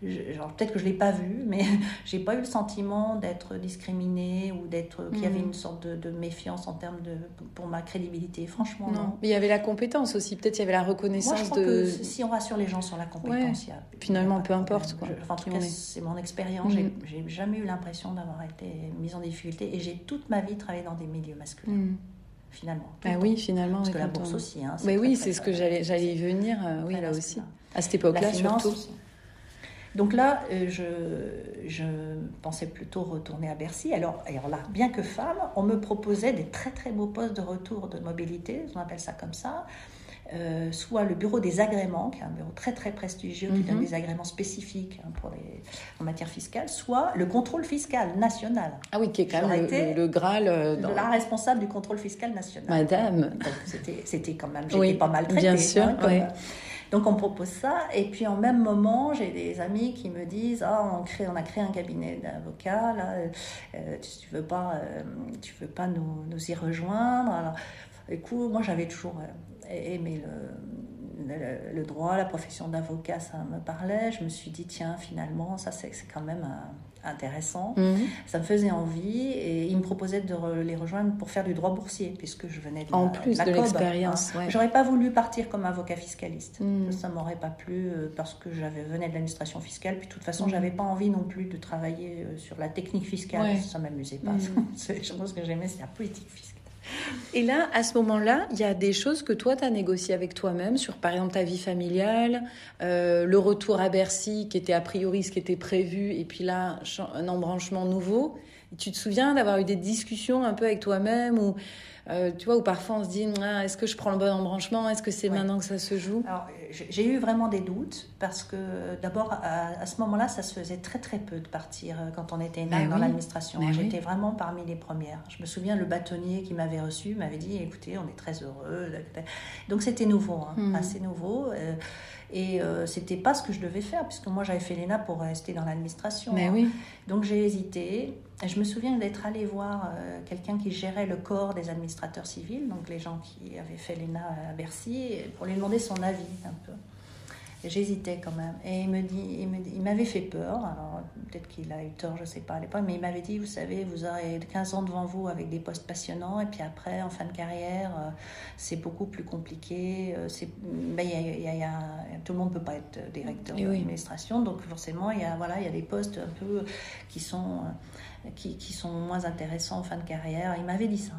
peut-être que je l'ai pas vu, mais *laughs* j'ai pas eu le sentiment d'être discriminée ou d'être qu'il y avait mhm. une sorte de, méfiance en termes de pour ma crédibilité. Franchement, non. Mais il y avait la compétence aussi. Peut-être il y avait la reconnaissance Moi, je de. Que si on rassure les gens sur la compétence, il y a, finalement, peu importe quoi. en tout cas, c'est mon expérience. Mhm. J'ai jamais eu l'impression d'avoir été mise en difficulté et j'ai toute ma vie travaillé dans des milieux masculins. Mhm. finalement. Ah oui, finalement. Parce que la bourse aussi. Hein, mais oui, c'est ce que j'allais j'allais y venir. Euh, oui, là aussi. À cette époque-là, surtout. Donc là, euh, je, je, pensais plutôt retourner à Bercy. Alors, alors là, bien que femme, on me proposait des très très beaux postes de retour de mobilité, on appelle ça comme ça. Euh, soit le bureau des agréments, qui est un bureau très très prestigieux qui donne mhm. des agréments spécifiques hein, pour les, en matière fiscale, soit le contrôle fiscal national. Ah oui, qui est quand même le, le, Graal. Euh, La responsable du contrôle fiscal national. Madame. C'était quand même, j'étais pas mal traitée. Bien sûr, hein, oui. Donc on propose ça, et puis en même moment, j'ai des amis qui me disent Ah, on, a créé un cabinet d'avocats, là, euh, tu, veux pas, euh, tu veux pas nous, nous y rejoindre? Alors, écoute, moi j'avais toujours euh, aimé le, le, le, droit, la profession d'avocat, ça me parlait. Je me suis dit Tiens, finalement, ça c'est quand même un intéressant. Mhm. Ça me faisait envie et ils me proposaient de les rejoindre pour faire du droit boursier puisque je venais de en plus de, l'expérience. Hein. J'aurais pas voulu partir comme avocat fiscaliste. Mhm. Ça, m'aurait pas plu euh, parce que j'avais venais de l'administration fiscale puis de toute façon mhm. j'avais pas envie non plus de travailler euh, sur la technique fiscale. Ça m'amusait pas. *laughs* je pense que j'aimais c'est la politique fiscale. Et là, à ce moment-là, il y a des choses que toi, tu as négociées avec toi-même sur, par exemple, ta vie familiale, euh, le retour à Bercy qui était a priori ce qui était prévu, et puis là, un embranchement nouveau. tu te souviens d'avoir eu des discussions un peu avec toi-même ou euh, tu vois, où parfois on se dit, ah, est-ce que je prends le bon embranchement? Est-ce que c'est maintenant que ça se joue? Alors, j'ai eu vraiment des doutes parce que d'abord, à, ce moment-là, ça se faisait très très peu de partir euh, quand on était dans l'administration. J'étais vraiment parmi les premières. Je me souviens, le bâtonnier qui m'avait reçu m'avait dit, écoutez, on est très heureux. Donc c'était nouveau, hein, hmm. assez nouveau. Euh, et euh, c'était pas ce que je devais faire, puisque moi j'avais fait l'ENA pour rester dans l'administration. Hein. oui. Donc j'ai hésité. Je me souviens d'être allée voir euh, quelqu'un qui gérait le corps des administrateurs civils, donc les gens qui avaient fait l'ENA à Bercy, pour lui demander son avis un peu. J'hésitais quand même. Et il me dit, il m'avait fait peur. Alors peut-être qu'il a eu tort, je ne sais pas à l'époque, mais il m'avait dit, vous savez, vous aurez 15 ans devant vous avec des postes passionnants, et puis après, en fin de carrière, euh, c'est beaucoup plus compliqué. Euh, c'est, ben, y a, tout le monde ne peut pas être directeur d'administration, donc forcément, il y a, voilà, il y a des postes un peu qui sont, euh, qui, qui sont moins intéressants en fin de carrière. Il m'avait dit ça.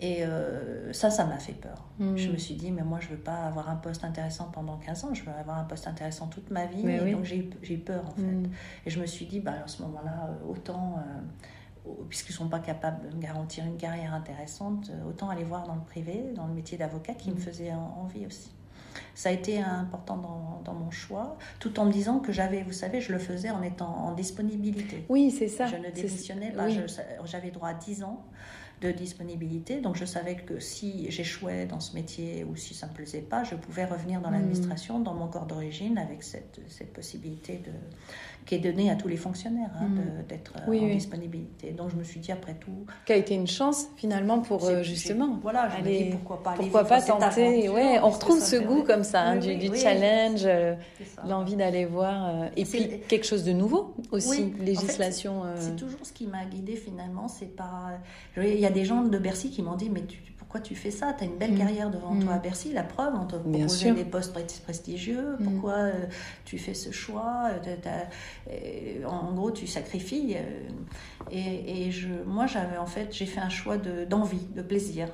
Et euh, ça, ça m'a fait peur. Hmm. Je me suis dit, mais moi, je veux pas avoir un poste intéressant pendant 15 ans, je veux avoir un poste intéressant toute ma vie. et donc, j'ai eu peur, en fait. Hmm. Et je me suis dit, bah, à ce moment-là, euh, autant, euh, puisqu'ils ne sont pas capables de me garantir une carrière intéressante, autant aller voir dans le privé, dans le métier d'avocat qui me hmm. faisait envie aussi. ça a été important dans, dans, mon choix, tout en me disant que j'avais, vous savez, je le faisais en étant en disponibilité. Oui, c'est ça. Je ne démissionnais pas, j'avais droit à 10 ans de disponibilité. Donc je savais que si j'échouais dans ce métier ou si ça ne me plaisait pas, je pouvais revenir dans hmm. l'administration, dans mon corps d'origine, avec cette, cette possibilité de, qui est donnée à tous les fonctionnaires hein, hmm. d'être euh, en disponibilité. Donc je me suis dit après tout... Qui a été une chance finalement pour euh, justement... Voilà, je me dis pourquoi pas Pourquoi pas tenter ouais, On retrouve ce goût comme ça, hein, du, challenge, euh, l'envie d'aller voir. et puis quelque chose de nouveau aussi, législation... c'est toujours ce qui m'a guidée finalement, c'est pas... Il y a des gens de Bercy qui m'ont dit, mais pourquoi tu fais ça? Tu as une belle mm. carrière devant toi à mm. Bercy, la preuve, on te propose des postes prestigieux, mm. pourquoi euh, tu fais ce choix euh, En gros, tu sacrifies. Euh, et, je, moi, j'avais en fait, j'ai fait un choix d'envie, de, plaisir.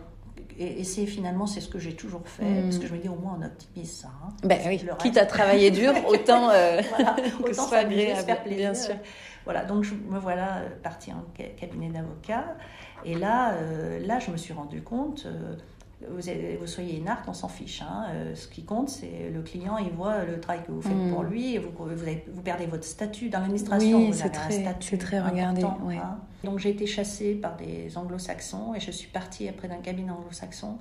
Et, c'est finalement c'est ce que j'ai toujours fait parce que je me dis au moins on optimise ça. Hein. ben oui. Quitte à travailler dur, *laughs* autant, *laughs* que ce soit agréable, bien sûr. Voilà, donc je me voilà partie en cabinet d'avocat. Et là, euh, là, je me suis rendu compte, euh, vous, vous, soyez une arc, on s'en fiche. Hein. Euh, ce qui compte, c'est le client, il voit le travail que vous faites pour mm. lui, et vous, vous, perdez votre statut dans l'administration. Oui, c'est très, très regardé. Hein. Donc j'ai été chassée par des anglo-saxons, et je suis partie après d'un cabinet anglo-saxon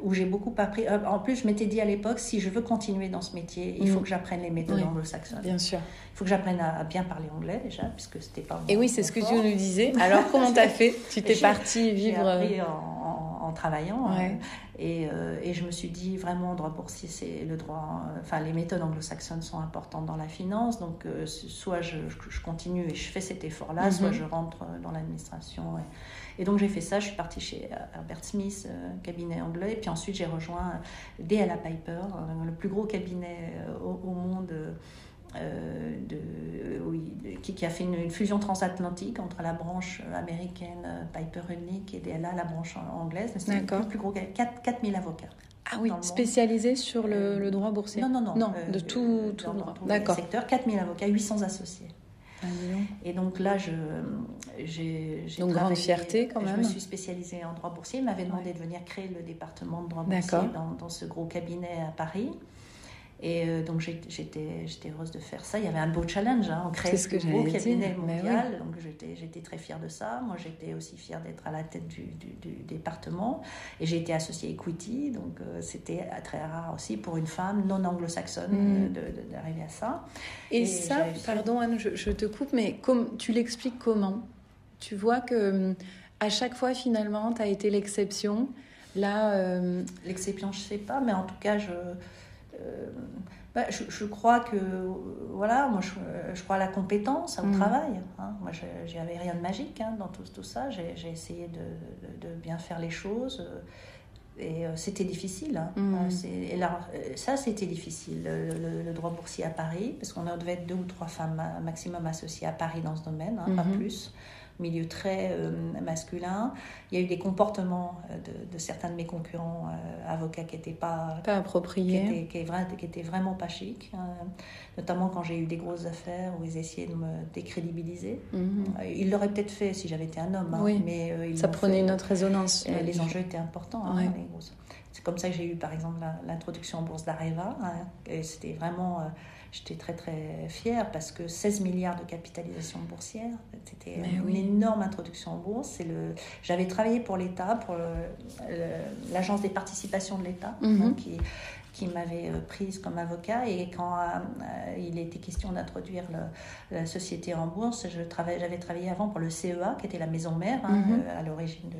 où j'ai beaucoup appris. En plus, je m'étais dit à l'époque, si je veux continuer dans ce métier, il faut mm. que j'apprenne les méthodes anglo-saxonnes. Bien sûr. Il faut que j'apprenne à, bien parler anglais déjà, puisque c'était pas. Et oui, c'est ce que tu nous disais. Alors, comment *laughs* t'as fait? Tu t'es partie vivre. J'ai appris en, travaillant. Hein. et, euh, et, je me suis dit vraiment droit boursier, c'est le droit. Enfin, les méthodes anglo-saxonnes sont importantes dans la finance. Donc, euh, soit je, je, continue et je fais cet effort-là, soit mhm. je rentre dans l'administration. Et donc j'ai fait ça, je suis partie chez Herbert Smith, euh, cabinet anglais, et puis ensuite j'ai rejoint DLA Piper, euh, le plus gros cabinet euh, au, monde. De, oui, qui, a fait une, fusion transatlantique entre la branche américaine Piper Unique et DLA, la branche anglaise. C'est le plus gros, 4, 4000 avocats. Ah oui, spécialisé sur le, droit boursier Non, non, non. Non, de tout, tout le droit. D'accord. secteur, 4000 avocats, 800 associés. Ah, et donc là, je, j'ai, donc grande fierté quand même. Je me suis spécialisée en droit boursier. Il m'avait demandé de venir créer le département de droit boursier dans, dans, ce gros cabinet à Paris. Et euh, donc j'étais, j'étais heureuse de faire ça. Il y avait un beau challenge. Hein. On crée ce beau cabinet mondial. Donc j'étais, j'étais très fière de ça. Moi j'étais aussi fière d'être à la tête du, du, département. Et j'ai été associée Equity. Donc euh, c'était très rare aussi pour une femme non anglo-saxonne mm. d'arriver à ça. Et, ça, pardon Anne, je, je, te coupe, mais comme, tu l'expliques comment? Tu vois que à chaque fois finalement tu as été l'exception. Là, euh, l'exception, je sais pas, mais en tout cas je euh, bah, je, crois que, voilà, moi je, crois à la compétence, au mm. travail. Hein. Moi, je n'avais rien de magique hein, dans tout, tout ça. J'ai essayé de, de, bien faire les choses. Euh, et euh, c'était difficile. Hein. Mm. Et là, ça, c'était difficile. Le, droit boursier à Paris, parce qu'on devait être deux ou trois femmes maximum associées à Paris dans ce domaine, pas mm-hmm. plus milieu très euh, masculin. Il y a eu des comportements euh, de, certains de mes concurrents euh, avocats qui n'étaient pas, pas appropriés, qui étaient, qui, étaient, vraiment pas chics, hein. notamment quand j'ai eu des grosses affaires où ils essayaient de me décrédibiliser. Mhm. Ils l'auraient peut-être fait si j'avais été un homme, hein, mais ça prenait une autre résonance. les enjeux étaient importants. Hein, C'est comme ça que j'ai eu par exemple l'introduction en bourse d'Areva. C'était vraiment J'étais très très fière parce que 16 milliards de capitalisation boursière, c'était une énorme introduction en bourse. Le... J'avais travaillé pour l'État, pour l'Agence des participations de l'État, mhm. hein, qui, qui m'avait euh, prise comme avocat. Et quand euh, il était question d'introduire la société en bourse, j'avais travaillé, travaillé avant pour le CEA, qui était la maison mère hein, mhm. euh, à l'origine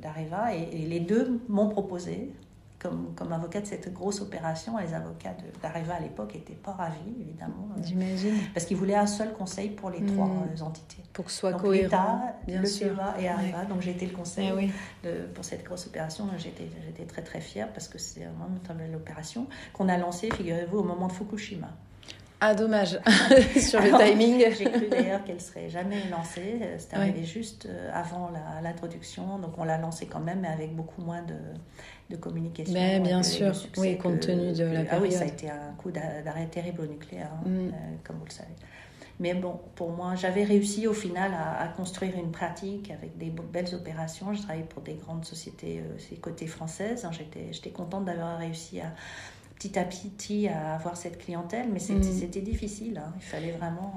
d'Areva. De, et, et, les deux m'ont proposé comme, comme avocat de cette grosse opération. Les avocats d'Areva à l'époque n'étaient pas ravis, évidemment. Euh, J'imagine. Parce qu'ils voulaient un seul conseil pour les trois hmm. euh, entités. Pour que ce soit cohérent. le CEA et Areva. Donc j'ai été le conseil eh de, pour cette grosse opération. J'étais très très fière parce que c'est vraiment une belle opération qu'on a lancée, figurez-vous, au moment de Fukushima. Ah, dommage, *laughs* sur le timing. J'ai cru d'ailleurs qu'elle serait jamais lancée. C'était arrivé juste euh, avant l'introduction. Donc on l'a lancée quand même, mais avec beaucoup moins de, de communication. Mais bien sûr, oui, compte tenu de la période. Ah oui, ça a été un coup d'arrêt terrible au nucléaire, hein, mm. euh, comme vous le savez. Mais bon, pour moi, j'avais réussi au final à, construire une pratique avec des belles opérations. Je travaillais pour des grandes sociétés, euh, côté françaises. Hein. J'étais contente d'avoir réussi à, petit à petit à avoir cette clientèle, mais c'était mm. difficile. Hein. Il fallait vraiment.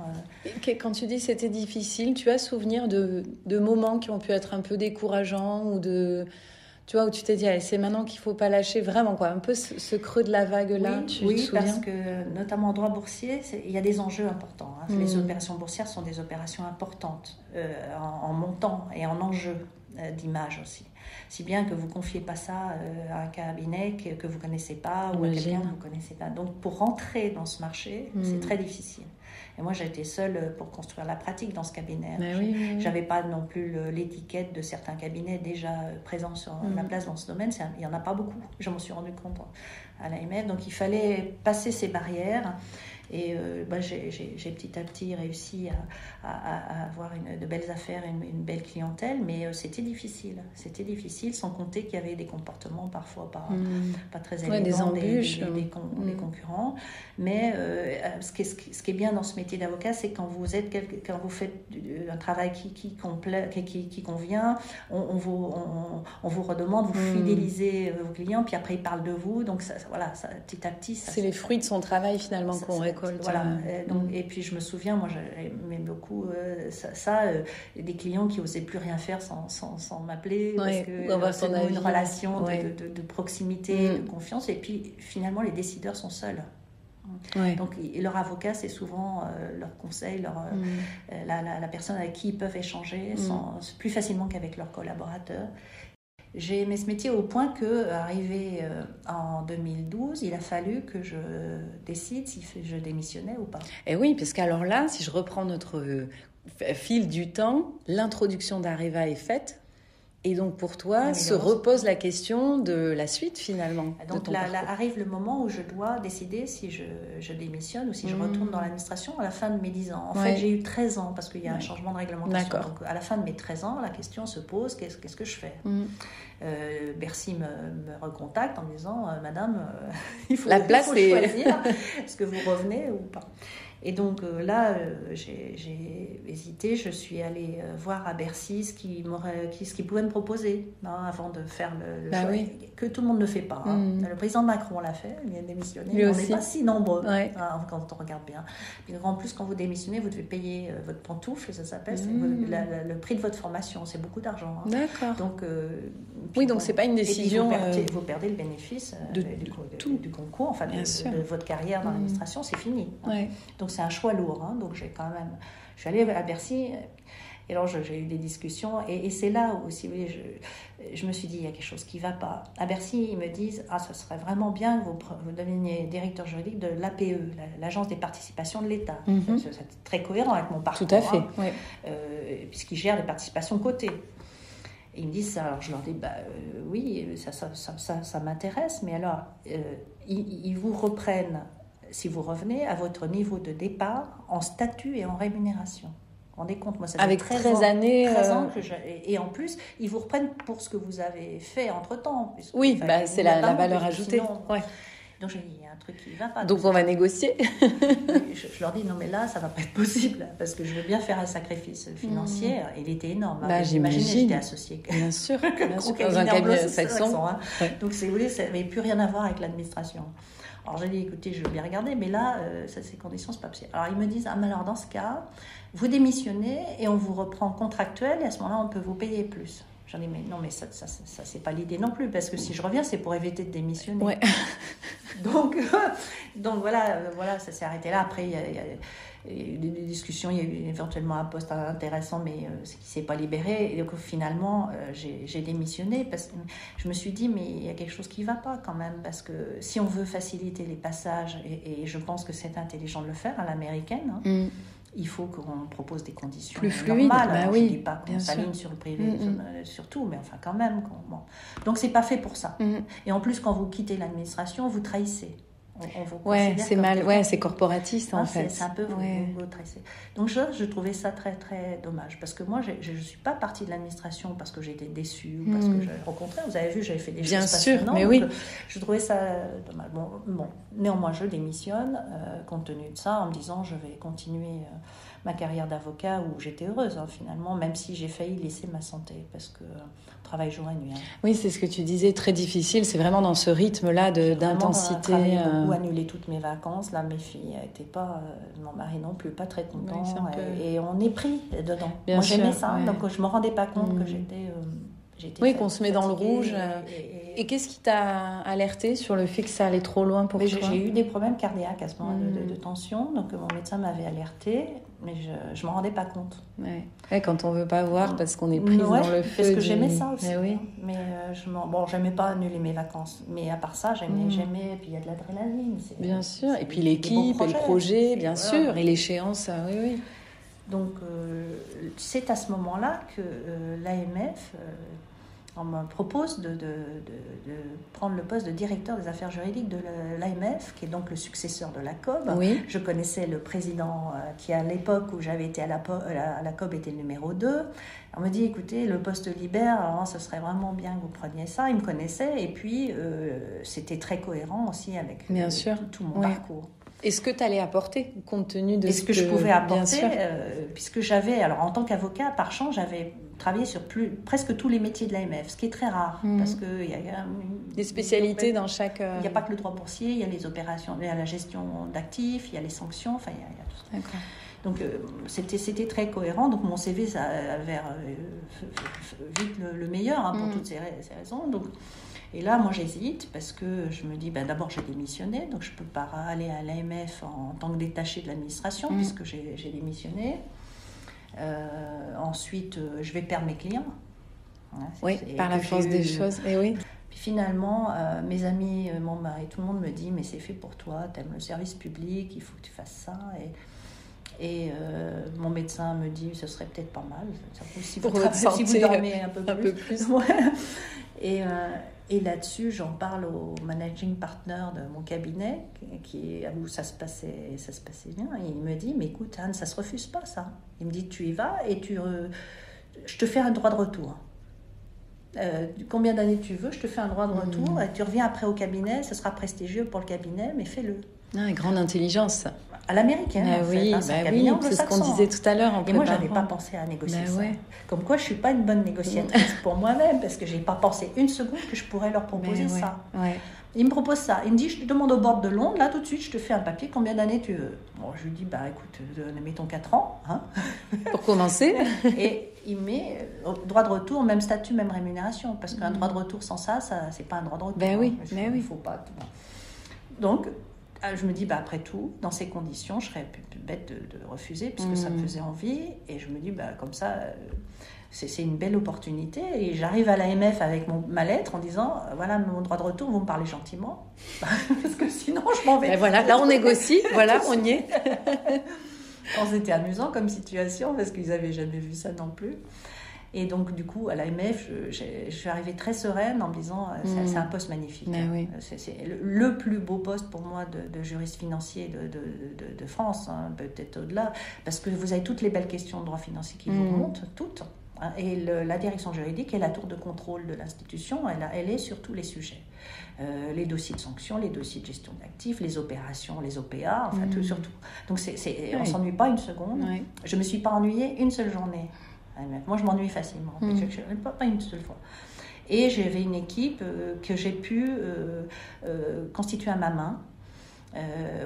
Euh, quand tu dis c'était difficile, tu as souvenir de, de, moments qui ont pu être un peu décourageants ou de. Tu vois, où tu t'es dit, c'est maintenant qu'il faut pas lâcher vraiment, quoi. Un peu ce, creux de la vague-là, oui, tu oui, parce que, notamment en droit boursier, il y a des enjeux importants. Hein. Les mm. opérations boursières sont des opérations importantes euh, en, en, montant et en enjeu d'image aussi. Si bien que vous confiez pas ça euh, à un cabinet que, que vous connaissez pas ou à quelqu'un que vous connaissez pas. Donc pour rentrer dans ce marché, c'est hmm. très difficile. Et moi, j'ai été seule pour construire la pratique dans ce cabinet. Je J'avais pas non plus l'étiquette de certains cabinets déjà présents sur la hmm. place dans ce domaine. Il y en a pas beaucoup. Je m'en suis rendu compte à l'AMF. Donc il fallait passer ces barrières. Et euh, bah, j'ai petit à petit réussi à, avoir une, de belles affaires, une, une belle clientèle, mais euh, c'était difficile. C'était difficile, sans compter qu'il y avait des comportements parfois pas, hmm. pas très élégants, des embûches, des, hmm. concurrents. Mais euh, ce, qui est, ce, qui est, bien dans ce métier d'avocat, c'est quand vous êtes quand vous faites un travail qui, qui, qui, qui convient, on, vous, on, vous redemande, vous hmm. fidélisez vos clients, puis après ils parlent de vous. Donc ça, voilà, ça, petit à petit. C'est les fruits de son travail finalement qu'on récolte. Voilà. Euh, donc, Et puis je me souviens, moi j'aimais beaucoup euh, ça, euh, des clients qui osaient plus rien faire sans, sans, sans m'appeler, parce que c'est une relation de, de, proximité, mm. de confiance. Et puis finalement, les décideurs sont seuls. Donc, leur avocat, c'est souvent leur conseil, leur, mm. la, la, personne avec qui ils peuvent échanger mm. plus facilement qu'avec leurs collaborateurs. J'ai aimé ce métier au point que, arrivé euh, en 2012, il a fallu que je décide si je démissionnais ou pas. Et eh oui, parce qu'alors là, si je reprends notre euh, fil du temps, l'introduction d'Areva est faite. Et donc pour toi, se repose la question de la suite finalement. Donc là, arrive le moment où je dois décider si je, je démissionne ou si je mmh. retourne dans l'administration à la fin de mes 10 ans. En fait, j'ai eu 13 ans parce qu'il y a un changement de réglementation. Donc à la fin de mes 13 ans, la question se pose, qu'est-ce, qu'est-ce que je fais? Mmh. euh, Bercy me, me, recontacte en me disant, euh, Madame, euh, *laughs* il faut, la place il faut choisir, est-ce que vous revenez ou pas? Et donc euh, là, euh, j'ai hésité. Je suis allée euh, voir à Bercy ce qu'ils qui, pouvaient me proposer hein, avant de faire le, bah choix. Que tout le monde ne fait pas. Hein. Mm. Le président Macron l'a fait, il a démissionné. on n'est pas si nombreux hein, quand on regarde bien. en plus, quand vous démissionnez, vous devez payer votre pantoufle, ça s'appelle. Mm. Le prix de votre formation, c'est beaucoup d'argent. D'accord. Donc, oui, donc c'est pas une décision. Vous perdez, le bénéfice de, du, tout. Du, concours, enfin de, votre carrière dans mm. l'administration, c'est fini. Donc c'est un choix lourd. Hein, donc j'ai quand même. Je suis allée à Bercy. Et alors, j'ai eu des discussions. Et, c'est là où, si vous voulez, je, je, me suis dit, il y a quelque chose qui ne va pas. À Bercy, ils me disent, ah, ce serait vraiment bien que vous, vous deveniez directeur juridique de l'APE, l'Agence des participations de l'État. Mhm. C'est très cohérent avec mon parcours. Tout à fait, hein, euh, puisqu'ils gèrent les participations cotées. Et ils me disent ça. Alors je leur dis, bah, euh, oui, ça, ça, ça, ça m'intéresse, mais alors, euh, ils, ils, vous reprennent si vous revenez à votre niveau de départ en statut et en rémunération. Vous rendez compte, moi, ça fait Avec 13, années. Euh, que je, et, en plus, ils vous reprennent pour ce que vous avez fait entre-temps. Oui, bah, c'est la, valeur ajoutée. ouais. Donc j'ai dit, il y a un truc qui ne va pas. Donc on va négocier. *laughs* je, leur dis, non mais là, ça ne va pas être possible, parce que je veux bien faire un sacrifice financier. Mmh. Il était énorme. Hein. Bah, J'imagine. J'étais associée. Bien sûr, *laughs* bien sûr. dans un cabinet saxon. Hein. Donc si vous voulez, ça n'avait plus rien à voir avec l'administration. Alors j'ai dit, écoutez, je veux bien regarder, mais là, euh, ça, ces conditions, c'est pas possible. Alors ils me disent, ah, mais alors dans ce cas, vous démissionnez et on vous reprend contractuel et à ce moment-là, on peut vous payer plus. J'en dis, mais non, mais ça, ça, ça, c'est pas l'idée non plus, parce que si je reviens, c'est pour éviter de démissionner. Ouais. *laughs* donc, donc voilà, euh, voilà, ça s'est arrêté là. Après, il y a, eu des discussions, il y a eu éventuellement un poste intéressant, mais euh, ce qui s'est pas libéré. Et donc finalement, euh, j'ai démissionné parce que je me suis dit, mais il y a quelque chose qui va pas quand même, parce que si on veut faciliter les passages, et, je pense que c'est intelligent de le faire à l'américaine, hein, mm il faut qu'on propose des conditions plus fluides. Normales. Bah oui, je ne dis pas qu'on s'aligne sur le privé, mm, mm. Euh, surtout, mais enfin quand même. Bon. Donc c'est pas fait pour ça. Mm. Et en plus, quand vous quittez l'administration, vous trahissez. Ouais, c'est mal, ouais, c'est corporatiste en fait. C'est un peu ouais. Donc je, je, trouvais ça très très dommage parce que moi je ne suis pas partie de l'administration parce que j'étais déçue ou parce que hmm. j'avais rencontré. Vous avez vu, j'avais fait des Bien choses sûr, mais oui. Je trouvais ça dommage. Bon, bon. néanmoins je démissionne euh, compte tenu de ça en me disant je vais continuer. Euh, ma carrière d'avocat où j'étais heureuse hein, finalement, même si j'ai failli laisser ma santé parce que travail jour et nuit. Hein. Oui, c'est ce que tu disais, très difficile. C'est vraiment dans ce rythme-là d'intensité. J'ai euh... beaucoup annulé toutes mes vacances. Là, mes filles n'étaient pas, euh, mon mari non plus, pas très content. et, on est pris dedans. Bien Moi, j'aimais ça, donc je me rendais pas compte que mm. j'étais. Euh, oui, qu'on se met dans le rouge. Et, qu'est-ce qui t'a alerté sur le fait que ça allait trop loin pour toi? J'ai eu des problèmes cardiaques à ce moment de, de, mm. tension, donc mon médecin m'avait alerté mais je ne m'en rendais pas compte. Ouais. quand on veut pas voir parce qu'on est pris dans le feu. Parce que j'aimais ça aussi. Mais, oui. mais euh, je bon, j'aimais pas annuler mes vacances, mais à part ça, j'aimais, mm. j'aimais. Puis il y a de l'adrénaline. Bien sûr. Et puis l'équipe, et le projet, bien sûr, et l'échéance, oui, oui. Donc euh, c'est à ce moment-là que euh, l'AMF on me propose de, de, de, prendre le poste de directeur des affaires juridiques de l'AMF, qui est donc le successeur de la COB. Oui. Je connaissais le président euh, qui, à l'époque où j'avais été à la, à la, COB, était le numéro 2. On me dit, écoutez, le poste libère, alors ce serait vraiment bien que vous preniez ça. Il me connaissait et puis euh, c'était très cohérent aussi avec bien sûr. Tout, mon parcours. Est-ce que tu allais apporter, compte tenu de ce, que, je pouvais apporter, euh, puisque j'avais, alors en tant qu'avocat, par chance, j'avais travaillé sur plus, presque tous les métiers de l'AMF, ce qui est très rare, mhm. parce qu'il y a, des spécialités dans chaque... Il n'y a pas que le droit boursier, il y a les opérations, il y a la gestion d'actifs, il y a les sanctions, enfin, il y a, il y a tout ça. Donc euh, c'était, c'était très cohérent. Donc mon CV ça avait euh, vite le, meilleur hein, pour mhm. toutes ces, ces, raisons. Donc, et là, moi, j'hésite parce que je me dis, ben, d'abord, j'ai démissionné, donc je ne peux pas aller à l'AMF en, tant que détaché de l'administration, mm. puisque j'ai démissionné. Euh, ensuite, euh, je vais perdre mes clients. Hein, oui, par la force des choses. Et eh oui. Puis finalement, euh, mes amis, mon mari, tout le monde me dit, mais c'est fait pour toi, tu aimes le service public, il faut que tu fasses ça. Et, et mon médecin me dit, ce serait peut-être pas mal, si, vous, si vous dormez un peu plus. Un peu plus. *laughs* Et, et là-dessus, j'en parle au managing partner de mon cabinet, qui, où ça se, passait, ça se passait bien. Et il me dit, mais écoute, Anne, ça se refuse pas, ça. Il me dit, tu y vas et tu, je te fais un droit de retour. Euh, combien d'années tu veux, je te fais un droit de retour. Mmh. Et tu reviens après au cabinet, ce sera prestigieux pour le cabinet, mais fais-le. Ah, grande intelligence à l'américaine. Bah oui, hein, bah oui c'est ce qu'on disait tout à l'heure. Et moi, j'avais pas pensé à négocier bah ça. Comme quoi, je suis pas une bonne négociatrice pour moi-même, parce que j'ai pas pensé une seconde que je pourrais leur proposer ça. Ouais. Il me propose ça. Il me dit, je te demande au bord de Londres, là tout de suite, je te fais un papier, combien d'années tu veux Bon, je lui dis, bah écoute, euh, mettons 4 ans. Hein *laughs* pour commencer. *laughs* Et il met euh, droit de retour, même statut, même rémunération. Parce qu'un mm. droit de retour sans ça, ça c'est pas un droit de retour. Ben oui, mais hein. oui. Il faut pas. Donc, je me dis, bah, après tout, dans ces conditions, je serais bête de, refuser, puisque ça me mmh. faisait envie. Et je me dis, bah, comme ça, euh, c'est une belle opportunité. Et j'arrive à l'AMF avec mon, ma lettre en disant, euh, voilà mon droit de retour, vous me parlez gentiment. *laughs* parce que sinon, je m'en vais. Et voilà, là, on négocie, *laughs* voilà, on y est. *laughs* C'était amusant comme situation, parce qu'ils n'avaient jamais vu ça non plus. Et donc, du coup, à l'AMF, je, je, suis arrivée très sereine en me disant euh, c'est un poste magnifique. Oui. Euh, c'est le, plus beau poste pour moi de, juriste financier de, de, de France, hein, peut-être au-delà, parce que vous avez toutes les belles questions de droit financier qui vous mm. remontent, toutes. Hein, et la direction juridique est la tour de contrôle de l'institution, elle, elle, est sur tous les sujets. Euh, les dossiers de sanctions, les dossiers de gestion d'actifs, les opérations, les OPA, enfin tout, mm. surtout. Donc on ne s'ennuie pas une seconde. Je ne me suis pas ennuyée une seule journée. Moi, je m'ennuie facilement. Mm. Pas, pas une seule fois. Et j'avais une équipe euh, que j'ai pu euh, euh, constituer à ma main.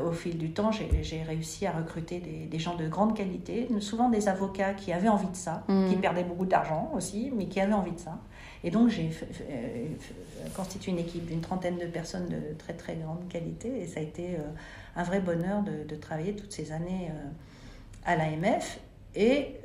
au fil du temps, j'ai réussi à recruter des, gens de grande qualité, souvent des avocats qui avaient envie de ça, mm. qui perdaient beaucoup d'argent aussi, mais qui avaient envie de ça. Et donc, j'ai constitué une équipe d'une trentaine de personnes de très très grande qualité, et ça a été un vrai bonheur de, de travailler toutes ces années à l'AMF. Et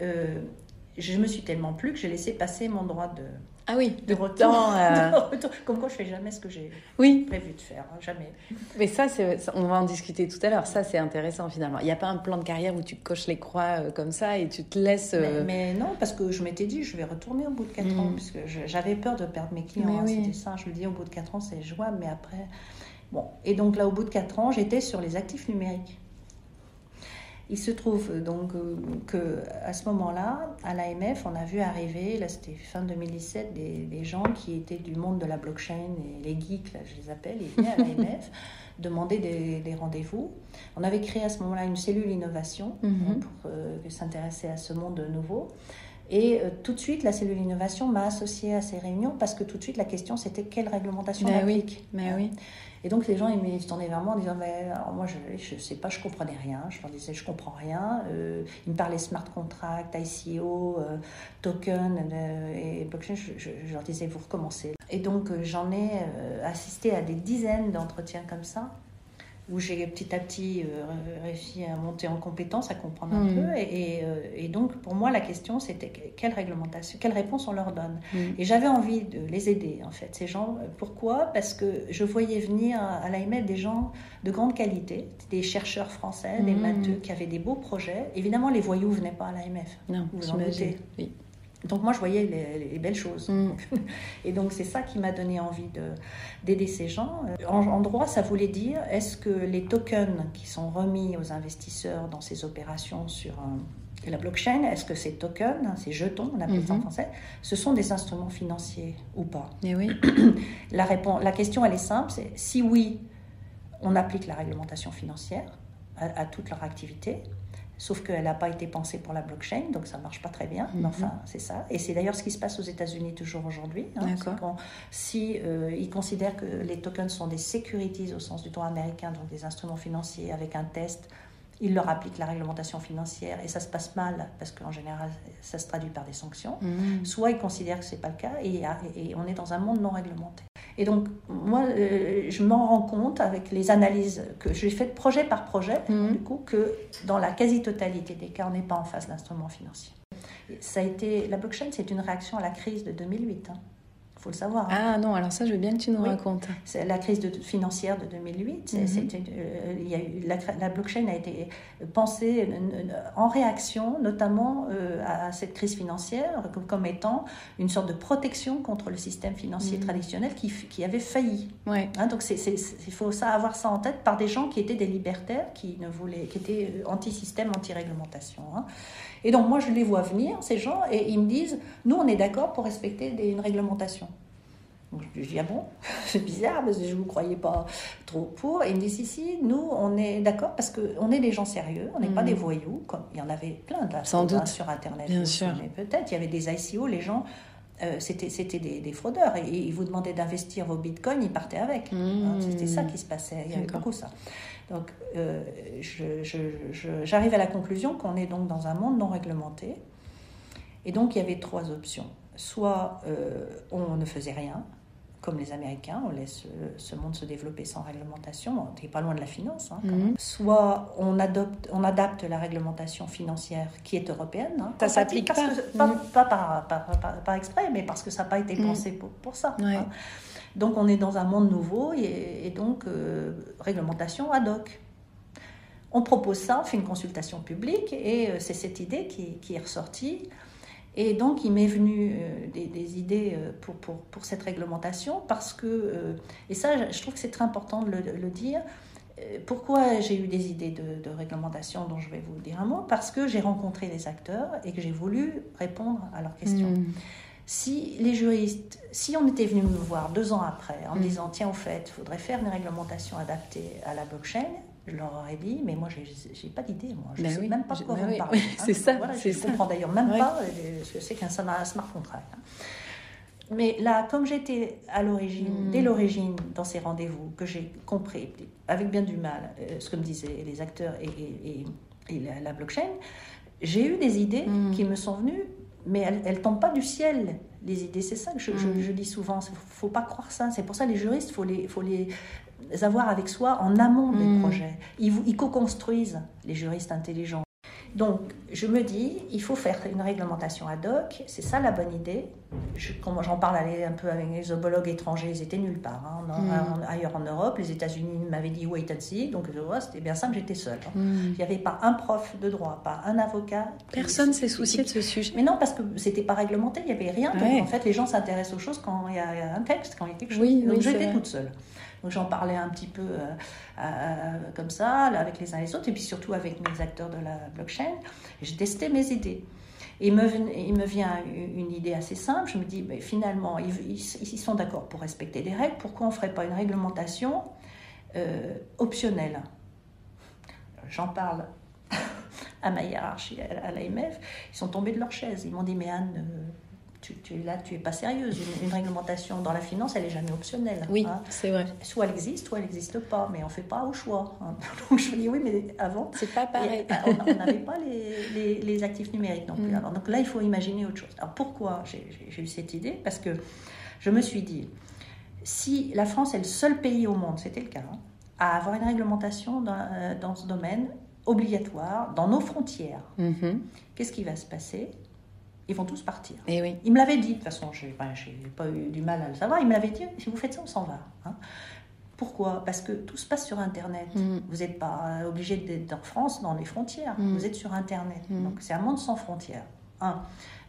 je me suis tellement plu que j'ai laissé passer mon droit de, ah oui, de, retour, euh. *laughs* Comme quoi, je fais jamais ce que j'ai oui. prévu de faire, hein, jamais. Mais ça, on va en discuter tout à l'heure. Ça, c'est intéressant finalement. Il n'y a pas un plan de carrière où tu coches les croix euh, comme ça et tu te laisses. Euh, mais, non, parce que je m'étais dit, je vais retourner au bout de 4 ans, mm. parce que j'avais peur de perdre mes clients. Hein, c'était ça. Je me dis, au bout de 4 ans, c'est jouable, mais après. Bon, et donc là, au bout de 4 ans, j'étais sur les actifs numériques. Il se trouve donc que à ce moment-là, à l'AMF, on a vu arriver, là c'était fin 2017, des, gens qui étaient du monde de la blockchain et les geeks, là, je les appelle, ils venaient à *laughs* l'AMF demander des, rendez-vous. On avait créé à ce moment-là une cellule innovation hein, mhm. pour s'intéresser à ce monde nouveau. Et euh, tout de suite, la cellule innovation m'a associée à ces réunions parce que tout de suite, la question c'était quelle réglementation on applique. Mais oui. Et donc les gens ils se tournaient vers moi en disant mais moi je ne sais pas, je comprenais rien. Je leur disais je comprends rien. Euh, ils me parlaient smart contract, ICO, euh, token et blockchain. Je, je, leur disais vous recommencez. Et donc j'en ai assisté à des dizaines d'entretiens comme ça où j'ai petit à petit euh, réussi à monter en compétence, à comprendre un mm. peu. Euh, et, donc, pour moi, la question, c'était quelle réglementation, quelle réponse on leur donne. Mm. Et j'avais envie de les aider, en fait, ces gens. Pourquoi? Parce que je voyais venir à l'AIMED des gens de grande qualité, des chercheurs français, des mm. matheux qui avaient des beaux projets. Évidemment, les voyous ne venaient pas à l'AMF. Non, vous en doutez. Oui. Donc moi, je voyais les, belles choses. Mm. *laughs* Et donc c'est ça qui m'a donné envie d'aider ces gens. En, droit, ça voulait dire, est-ce que les tokens qui sont remis aux investisseurs dans ces opérations sur la blockchain, est-ce que ces tokens, ces jetons, on appelle ça en mm-hmm. français, ce sont des instruments financiers ou pas? Et eh oui. *coughs* la, réponse, la question, elle est simple, c'est si oui, on applique la réglementation financière à, à toute leur activité. Sauf qu'elle n'a pas été pensée pour la blockchain, donc ça ne marche pas très bien. Mais mhm. enfin, c'est ça. Et c'est d'ailleurs ce qui se passe aux États-Unis toujours aujourd'hui. Hein, si euh, ils considèrent que les tokens sont des securities au sens du droit américain, donc des instruments financiers avec un test, ils leur appliquent la réglementation financière et ça se passe mal parce qu'en général ça se traduit par des sanctions. Mhm. Soit ils considèrent que ce n'est pas le cas et, et on est dans un monde non réglementé. Et donc, moi, euh, je m'en rends compte avec les analyses que j'ai faites projet par projet, mhm. du coup, que dans la quasi-totalité des cas, on n'est pas en face d'instruments financiers. Ça a été, la blockchain, c'est une réaction à la crise de 2008 faut le savoir. Hein. Ah non, alors ça, je veux bien que tu nous racontes. C'est la crise de, financière de 2008. Mhm. Euh, il y a eu, la, blockchain a été pensée en réaction, notamment euh, à cette crise financière, comme, étant une sorte de protection contre le système financier mhm. traditionnel qui, qui, avait failli. Ouais. Hein, donc il faut ça, avoir ça en tête par des gens qui étaient des libertaires, qui, ne voulaient, qui étaient euh, anti-système, anti-réglementation. Hein. Et donc moi, je les vois venir, ces gens, et ils me disent, nous, on est d'accord pour respecter une réglementation. Je dis, ah bon, *laughs* c'est bizarre, parce que je ne vous croyais pas trop pour. Et ils me disent, si, si, nous, on est d'accord parce qu'on est des gens sérieux, on n'est pas des voyous, comme il y en avait plein de Sans doute. sur Internet. Bien sûr. Mais peut-être, il y avait des ICO, les gens... Euh, c'était des, des, fraudeurs et, ils vous demandaient d'investir vos bitcoins, ils partaient avec. Hein, c'était ça qui se passait, il y avait beaucoup ça. Donc, euh, j'arrive à la conclusion qu'on est donc dans un monde non réglementé. Et donc, il y avait trois options. Soit euh, on ne faisait rien, comme les Américains, on laisse euh, ce monde se développer sans réglementation, on n'est pas loin de la finance. Hein, mhm. Soit on, adopte, on adapte la réglementation financière qui est européenne. Hein, ça s'applique pas. pas, mhm. pas par, par, par, exprès, mais parce que ça n'a pas été mhm. pensé pour, pour ça. Hein. Donc on est dans un monde nouveau et, donc euh, réglementation ad hoc. On propose ça, on fait une consultation publique et euh, c'est cette idée qui, est ressortie. Et donc il m'est venu euh, des, idées pour, pour, pour, cette réglementation parce que, et ça je trouve que c'est très important de le, dire, pourquoi j'ai eu des idées de, réglementation dont je vais vous dire un mot? Parce que j'ai rencontré les acteurs et que j'ai voulu répondre à leurs questions. Mmh. Si les juristes, si on était venu me voir deux ans après en me disant tiens au fait, il faudrait faire une réglementation adaptée à la blockchain, je leur aurais dit mais moi j'ai pas d'idée moi, je ne ben sais même pas de quoi vous parlez. Hein. c'est ça. je ne comprends d'ailleurs même pas ce que c'est qu'un smart contract. Hein. Mais là, comme j'étais à l'origine, mm. dès l'origine, dans ces rendez-vous, que j'ai compris, avec bien du mal, euh, ce que me disaient les acteurs et, et, la, blockchain, j'ai eu des idées mm. qui me sont venues mais elles ne tombent pas du ciel, les idées. C'est ça que je, mm. dis souvent. Il ne faut pas croire ça. C'est pour ça les juristes, il faut les, faut les avoir avec soi en amont des mm. projets. Ils, ils co-construisent, les juristes intelligents. Donc, je me dis, il faut faire une réglementation ad hoc, c'est ça la bonne idée. Je, j'en parle un peu avec les homologues étrangers, ils étaient nulle part. Hein. Hmm. ailleurs en Europe, les États-Unis m'avaient dit wait and see, donc c'était bien simple, j'étais seule. Hein. Hmm. Il n'y avait pas un prof de droit, pas un avocat. Personne s'est soucié de ce sujet. Mais non, parce que c'était pas réglementé, il n'y avait rien. en fait, les gens s'intéressent aux choses quand il y a un texte, quand il y a quelque chose. donc j'étais toute seule. J'en parlais un petit peu comme ça, avec les uns et les autres, et puis surtout avec mes acteurs de la blockchain. J'ai testé mes idées. Et il me, vient une idée assez simple. Je me dis, mais finalement, ils, sont d'accord pour respecter des règles. Pourquoi on ne ferait pas une réglementation euh, optionnelle? J'en parle *laughs* à ma hiérarchie, à l'AMF. Ils sont tombés de leur chaise. Ils m'ont dit, mais Anne, euh, tu, tu, là, tu es pas sérieuse. Une, réglementation dans la finance, elle est jamais optionnelle. Oui, hein. c'est vrai. Soit elle existe, soit elle n'existe pas, mais on fait pas au choix. Hein. *laughs* Donc je me dis oui, mais avant, c'est pas pareil. on n'avait pas les, les, actifs numériques non plus. Mm. Alors, donc là, il faut imaginer autre chose. Alors pourquoi j'ai eu cette idée? Parce que je me suis dit, si la France est le seul pays au monde, c'était le cas, hein, à avoir une réglementation dans, euh, dans, ce domaine obligatoire dans nos frontières, mm-hmm. qu'est-ce qui va se passer? Ils vont tous partir. Et eh oui. Il me l'avait dit, de toute façon, je n'ai pas, pas, eu du mal à le savoir, il me l'avait dit, si vous faites ça, on s'en va. Hein. Pourquoi? Parce que tout se passe sur Internet. Mm. Vous n'êtes pas obligé d'être en France, dans les frontières. Mm. Vous êtes sur Internet. Mm. Donc c'est un monde sans frontières. Un.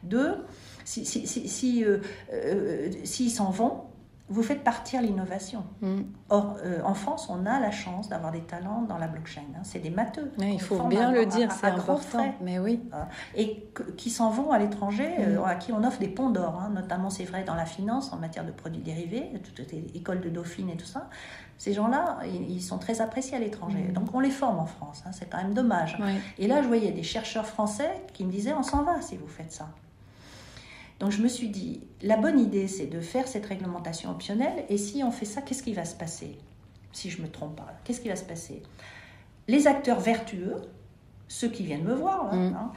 Deux, s'ils si, si, si, euh, euh, s'en vont, vous faites partir l'innovation. Mm. Or, euh, en France, on a la chance d'avoir des talents dans la blockchain. Hein. C'est des matheux. il faut bien le dire, c'est important. Mais oui. Hein. Et qui s'en vont à l'étranger, euh, mm. à qui on offre des ponts d'or. Hein. Notamment, c'est vrai, dans la finance, en matière de produits dérivés, toutes les écoles de Dauphine et tout ça. Ces gens-là, ils sont très appréciés à l'étranger. Mm. Donc, on les forme en France. C'est quand même dommage. Et là, je voyais des chercheurs français qui me disaient on s'en va si vous faites ça. Donc je me suis dit, la bonne idée, c'est de faire cette réglementation optionnelle. Et si on fait ça, qu'est-ce qui va se passer Si je me trompe pas, qu'est-ce qui va se passer? Les acteurs vertueux, ceux qui viennent me voir, hein, mm. hein,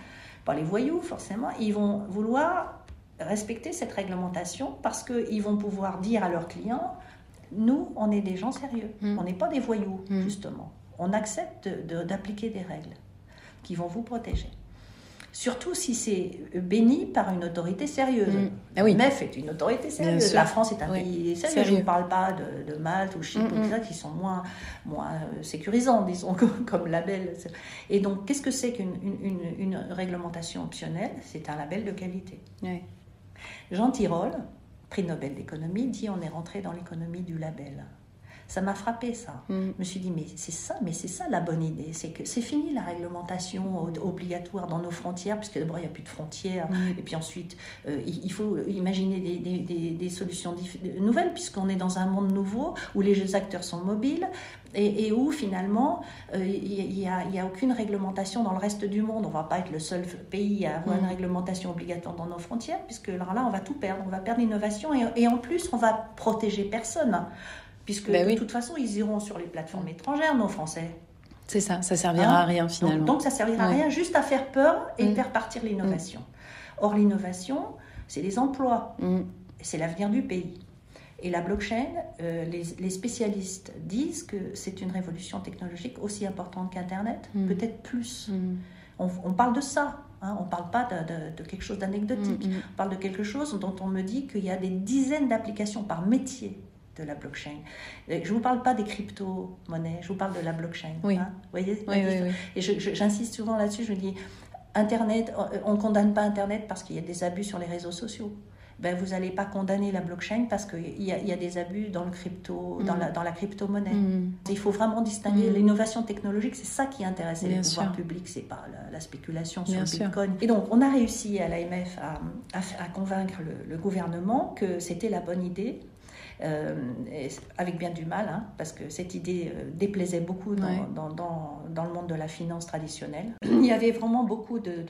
pas les voyous forcément, ils vont vouloir respecter cette réglementation parce qu'ils vont pouvoir dire à leurs clients, nous, on est des gens sérieux, mm. on n'est pas des voyous, mm. justement. On accepte d'appliquer des règles qui vont vous protéger surtout si c'est béni par une autorité sérieuse. Mm. Ah oui. MEF est une autorité sérieuse. La France est un pays sérieux. Je ne parle pas de, Malte ou Chypre, mm, mm. qui sont moins, moins euh, sécurisants, disons, *laughs* comme, label. Et donc, qu'est-ce que c'est qu'une une, réglementation optionnelle? C'est un label de qualité. Jean Tirole, prix Nobel d'économie, dit on est rentré dans l'économie du label. Ça m'a frappé ça. Mm. Je me suis dit mais c'est ça, mais c'est ça la bonne idée, c'est que c'est fini la réglementation obligatoire dans nos frontières, puisque d'abord il n'y a plus de frontières, mm. et puis ensuite euh, il faut imaginer des, des, des, solutions nouvelles, puisqu'on est dans un monde nouveau où les acteurs sont mobiles et, où finalement euh, il n'y a, a, aucune réglementation dans le reste du monde. On ne va pas être le seul pays à avoir une mm. réglementation obligatoire dans nos frontières, puisque alors là on va tout perdre, on va perdre l'innovation et, et en plus on va protéger personne puisque ben de toute façon, ils iront sur les plateformes étrangères, nos Français. C'est ça, ça servira à hein rien finalement. Donc, ça servira à rien, juste à faire peur et mm. faire partir l'innovation. Mm. Or, l'innovation, c'est les emplois, mm. c'est l'avenir du pays. Et la blockchain, euh, les, spécialistes disent que c'est une révolution technologique aussi importante qu'Internet, peut-être plus. On, parle de ça, hein, on ne parle pas de, de quelque chose d'anecdotique, on parle de quelque chose dont on me dit qu'il y a des dizaines d'applications par métier de la blockchain. Euh, je ne vous parle pas des crypto-monnaies, je vous parle de la blockchain. Oui. Hein, vous voyez Et j'insiste souvent là-dessus, je dis, Internet, on ne condamne pas Internet parce qu'il y a des abus sur les réseaux sociaux. Ben, vous n'allez pas condamner la blockchain parce qu'il y, y, a des abus dans, le crypto, dans, mm. la, dans la crypto-monnaie. Mm. Il faut vraiment distinguer mm. l'innovation technologique, c'est ça qui intéresse les pouvoirs publics, c'est pas la, spéculation sur le Bitcoin. Et donc, on a réussi à l'AMF à, à, convaincre le, le gouvernement que c'était la bonne idée euh, avec bien du mal, hein, parce que cette idée euh, déplaisait beaucoup dans, dans, dans, le monde de la finance traditionnelle. *clears throat* Il y avait vraiment beaucoup de,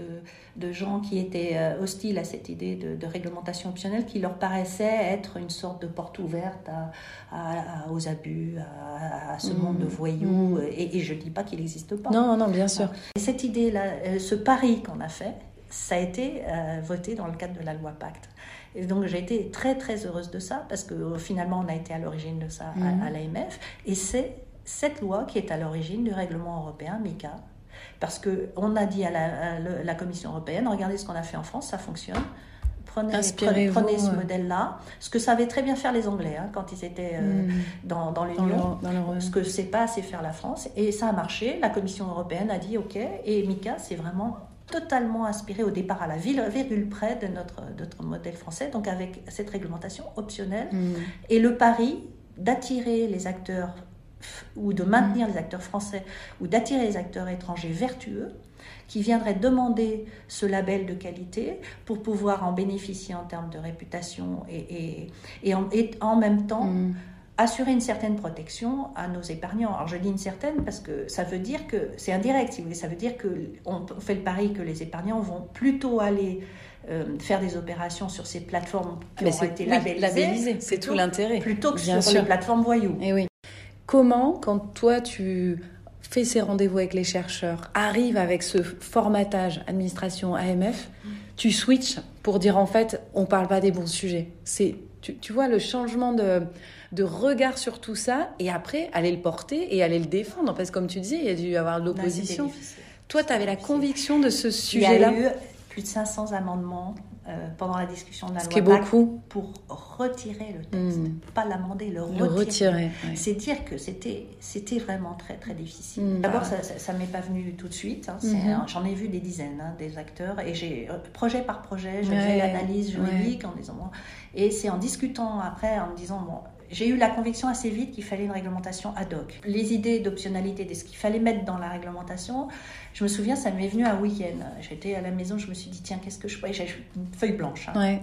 de, gens qui étaient euh, hostiles à cette idée de, réglementation optionnelle qui leur paraissait être une sorte de porte ouverte à, aux abus, à, ce mmh. monde de voyous. Mmh. Et, je ne dis pas qu'il n'existe pas. Non, non, bien sûr. Et cette idée-là, ce pari qu'on a fait, ça a été voté dans le cadre de la loi Pacte. Et donc j'ai été très très heureuse de ça parce que euh, finalement on a été à l'origine de ça à, mhm. l'AMF et c'est cette loi qui est à l'origine du règlement européen MICA. Parce qu'on a dit à la, Commission européenne, regardez ce qu'on a fait en France, ça fonctionne. Prenez, prenez, ce modèle-là. Ce que savaient très bien faire les Anglais hein, quand ils étaient euh, mhm. dans, dans l'Union. Ce que c'est pas assez faire la France. Et ça a marché. La Commission européenne a dit OK. Et MICA, c'est vraiment totalement inspiré au départ à la virgule près de notre, notre modèle français, donc avec cette réglementation optionnelle. Mm. Et le pari, d'attirer les acteurs ou de maintenir les acteurs français ou d'attirer les acteurs étrangers vertueux qui viendraient demander ce label de qualité pour pouvoir en bénéficier en termes de réputation et, et, en, même temps mm. Assurer une certaine protection à nos épargnants. Alors je dis une certaine parce que ça veut dire que c'est indirect, si vous voulez, ça veut dire qu'on fait le pari que les épargnants vont plutôt aller euh, faire des opérations sur ces plateformes qui ont été labellisées. c'est tout l'intérêt. Plutôt que sur les plateformes voyous. Et eh oui. Comment, quand toi tu fais ces rendez-vous avec les chercheurs, arrive avec ce formatage administration AMF, tu switches pour dire en fait, on parle pas des bons sujets. C'est, tu, vois, le changement de, de regard sur tout ça et après aller le porter et aller le défendre. Parce que comme tu disais, il y a dû y avoir de l'opposition. Toi, tu avais la conviction de ce sujet-là. Il y a eu plus de 500 amendements euh, pendant la discussion de la loi beaucoup. pour retirer le texte, hmm. pas l'amender, le, le retirer. C'est dire que c'était c'était vraiment très très difficile. Hmm. D'abord, ça, ça, m'est pas venu tout de suite. Hein, hmm. J'en ai vu des dizaines hein, des acteurs et j'ai euh, projet par projet, je fais l'analyse juridique en disant et c'est en discutant après en me disant bon j'ai eu la conviction assez vite qu'il fallait une réglementation ad hoc. Les idées d'optionnalité de ce qu'il fallait mettre dans la réglementation, je me souviens, ça m'est venu un week-end. J'étais à la maison, je me suis dit, tiens, qu'est-ce que je pourrais J'ai une feuille blanche. Hein.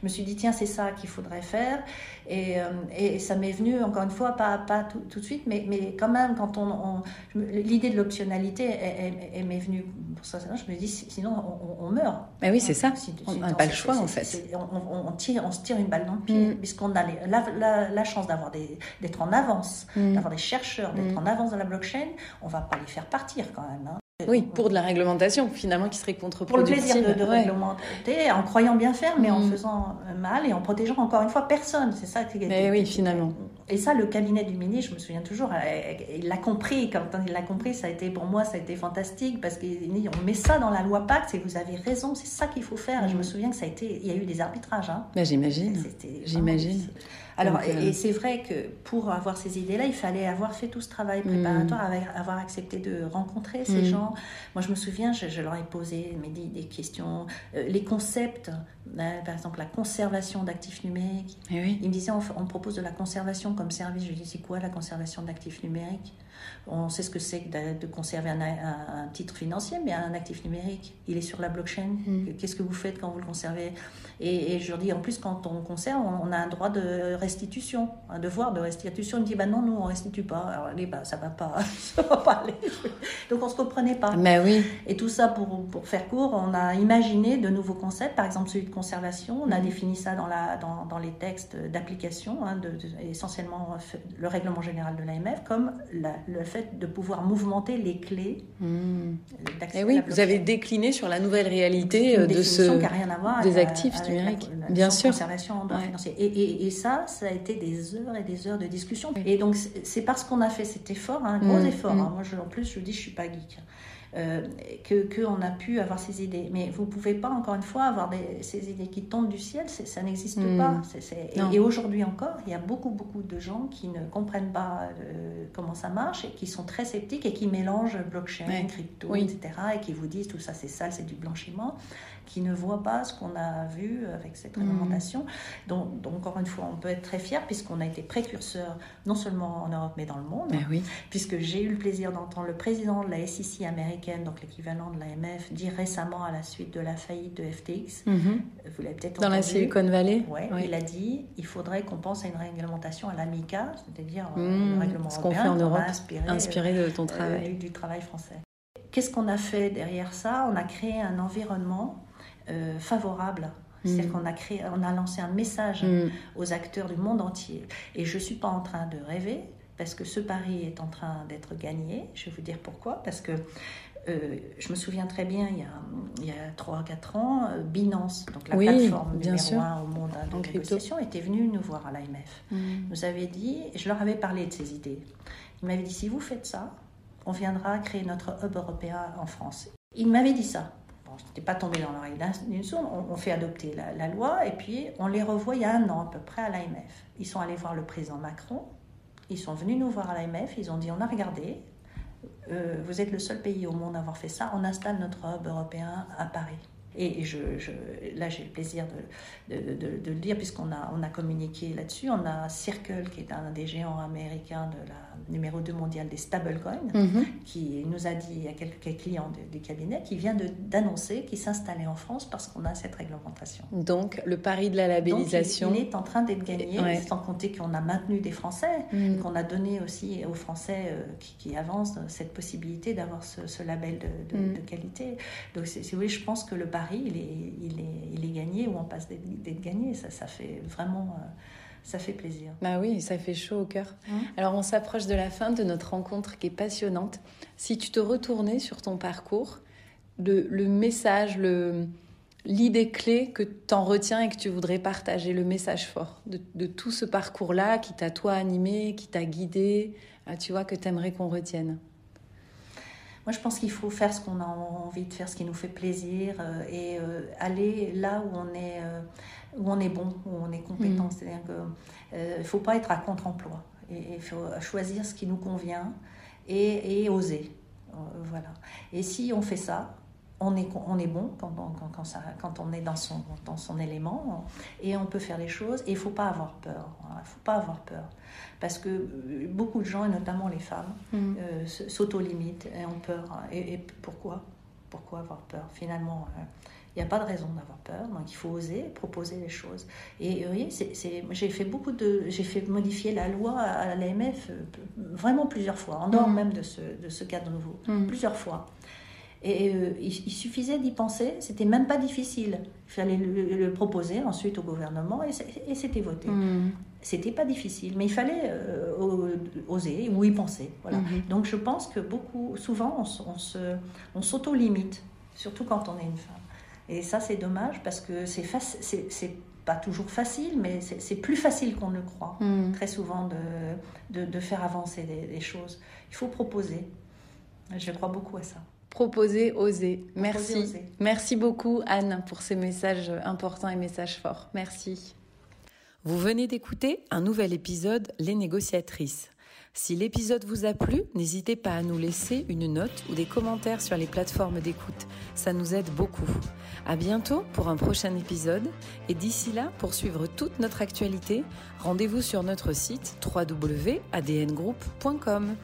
Je me suis dit, tiens, c'est ça qu'il faudrait faire. Et, euh, et ça m'est venu, encore une fois, pas, pas tout, tout, de suite, mais, mais quand même, quand on. L'idée de l'optionnalité, m'est venue pour ça. Je me dis, sinon, on, meurt. Mais oui, c'est ça. on n'a pas le choix, en fait. On, tire, on se tire une balle dans le pied, mm. puisqu'on a la, la, la, chance d'avoir d'être en avance, mm. d'avoir des chercheurs, d'être mm. en avance dans la blockchain. On va pas les faire partir quand même. Hein. Oui, pour de la réglementation, finalement, qui serait contre-productive. Pour le plaisir de, réglementer, en croyant bien faire, mais en mm. faisant mal et en protégeant encore une fois personne. C'est ça qui Mais oui, finalement. Et ça, le cabinet du ministre, je me souviens toujours, il l'a compris. Quand il l'a compris, ça a été pour moi, ça a été fantastique parce qu'on met ça dans la loi Pacte et vous avez raison, c'est ça qu'il faut faire. Et je me mm. souviens que ça a été, il y a eu des arbitrages. Hein. Ben, j'imagine. J'imagine. Alors, et, euh, c'est vrai que pour avoir ces idées-là, il fallait avoir fait tout ce travail préparatoire, mm. avoir accepté de rencontrer ces gens. Moi, je me souviens, je, leur ai posé mais, des, questions, euh, les concepts, euh, par exemple la conservation d'actifs numériques. Eh oui. Ils me disaient, on, on, propose de la conservation comme service. Je lui dis, c'est quoi la conservation d'actifs numériques? On sait ce que c'est de, conserver un, un, titre financier, mais un actif numérique, il est sur la blockchain. Mm. Qu'est-ce que vous faites quand vous le conservez? Et, je leur dis, en plus, quand on conserve, on, a un droit de restitution, un devoir de restitution. Ils me disent, bah non, nous, on restitue pas. Alors, allez, bah, ça va pas, *laughs* ça va pas aller. Donc, on se comprenait pas. Mais oui. Et tout ça, pour, pour faire court, on a imaginé de nouveaux concepts, par exemple celui de conservation. On a mm. défini ça dans, la, dans, dans les textes d'application, hein, essentiellement le règlement général de l'AMF, comme le fait de pouvoir mouvementer les clés mmh. d'accès. Et oui, vous avez décliné sur la nouvelle réalité euh, de ce, qui a rien à voir des actifs bien sûr. Conservation financier. Et, et, ça, ça a été des heures et des heures de discussion. Et donc, c'est parce qu'on a fait cet effort, un gros mm, effort. Hein. Moi, je, en plus, je dis, je suis pas geek. Euh, que qu'on a pu avoir ces idées. Mais vous pouvez pas, encore une fois, avoir des, ces idées qui tombent du ciel, ça n'existe mm. pas. et, aujourd'hui encore, il y a beaucoup, beaucoup de gens qui ne comprennent pas euh, comment ça marche et qui sont très sceptiques et qui mélangent blockchain, crypto, etc. et qui vous disent tout ça c'est sale, c'est du blanchiment qui ne voient pas ce qu'on a vu avec cette mhm. réglementation. Donc, donc, encore une fois, on peut être très fier puisqu'on a été précurseur non seulement en Europe mais dans le monde. Ben oui. Puisque j'ai eu le plaisir d'entendre le président de la SEC américaine, donc l'équivalent de l'AMF, dire récemment à la suite de la faillite de FTX, mhm. vous l'avez peut-être Dans la Silicon Valley? ouais, Il a dit il faudrait qu'on pense à une réglementation à l'AMICA, c'est-à-dire euh, le règlement ce qu'on fait en Europe, inspiré, de ton euh, travail. du travail français. Qu'est-ce qu'on a fait derrière ça? On a créé un environnement euh, favorable. C'est-à-dire mm. qu'on a, créé, on a lancé un message mm. aux acteurs du monde entier. Et je ne suis pas en train de rêver, parce que ce pari est en train d'être gagné. Je vais vous dire pourquoi. Parce que euh, je me souviens très bien, il y a, a 3-4 ans, euh, Binance, donc la plateforme numéro 1 au monde hein, de négociation, était venue nous voir à l'AMF. Mm. Nous avait dit, je leur avais parlé de ces idées. Il m'avait dit, si vous faites ça, on viendra créer notre hub européen en France. Il m'avait dit ça je n'étais pas tombé dans l'oreille d'une sourde, on, fait adopter la, loi et puis on les revoit il y a un an à peu près à l'AMF. Ils sont allés voir le président Macron, ils sont venus nous voir à l'AMF, ils ont dit on a regardé, euh, vous êtes le seul pays au monde à avoir fait ça, on installe notre hub européen à Paris. Et je, là, j'ai le plaisir de, de, le dire, puisqu'on a, on a communiqué là-dessus. On a Circle, qui est un des géants américains de la numéro 2 mondial des stablecoins, mhm. qui nous a dit à quelques clients du cabinet qui vient d'annoncer qu'il s'installait en France parce qu'on a cette réglementation. Donc, le pari de la labellisation. il, est en train d'être gagné, sans compter qu'on a maintenu des Français, mhm. qu'on a donné aussi aux Français euh, qui, avancent cette possibilité d'avoir ce, label de, mhm. qualité. Donc, si vous voulez, je pense que le pari, il est, il est, il est gagné ou on passe d'être gagné. Ça, ça fait vraiment. Euh, ça fait plaisir. Bah oui, ça fait chaud au cœur. Alors on s'approche de la fin de notre rencontre qui est passionnante. Si tu te retournais sur ton parcours, le, le message, le, l'idée clé que tu en retiens et que tu voudrais partager, le message fort de, de tout ce parcours-là qui t'a toi animé, qui t'a guidé, ah, tu vois, que tu aimerais qu'on retienne? Moi, je pense qu'il faut faire ce qu'on a envie de faire, ce qui nous fait plaisir, euh, et euh, aller là où on est, euh, où on est bon, où on est compétent. Mm. C'est-à-dire qu'il ne faut pas être à contre-emploi. Il faut choisir ce qui nous convient et, et oser. voilà. Et si on fait ça, on est, on est bon quand on, quand, ça, quand on est dans son, dans son élément et on peut faire les choses et il ne faut pas avoir peur. Il ne faut pas avoir peur. Parce que euh, beaucoup de gens, et notamment les femmes, mm. euh, s'auto-limitent et ont peur. Et, pourquoi? Pourquoi avoir peur? Finalement, euh, il n'y a pas de raison d'avoir peur, donc il faut oser proposer les choses. Et vous voyez, j'ai fait beaucoup de, j'ai fait modifier la loi à l'AMF vraiment plusieurs fois, en dehors mm. même de ce, de ce cadre nouveau, mm. plusieurs fois. Et euh, il, suffisait d'y penser, c'était même pas difficile. Il fallait le, proposer ensuite au gouvernement et c'était voté. Mmh. C'était pas difficile, mais il fallait euh, oser ou y penser. Voilà. Mmh. Donc je pense que beaucoup, souvent, on, on s'auto-limite, surtout quand on est une femme. Et ça, c'est dommage parce que c'est, pas toujours facile, mais c'est, plus facile qu'on ne le croit, mmh. très souvent, de, de, de faire avancer des choses. Il faut proposer. Je crois beaucoup à ça. Proposer, oser. Merci. Merci beaucoup Anne pour ces messages importants et messages forts. Merci. Vous venez d'écouter un nouvel épisode Les négociatrices. Si l'épisode vous a plu, n'hésitez pas à nous laisser une note ou des commentaires sur les plateformes d'écoute. Ça nous aide beaucoup. À bientôt pour un prochain épisode. Et d'ici là, pour suivre toute notre actualité, rendez-vous sur notre site www.adngroup.com.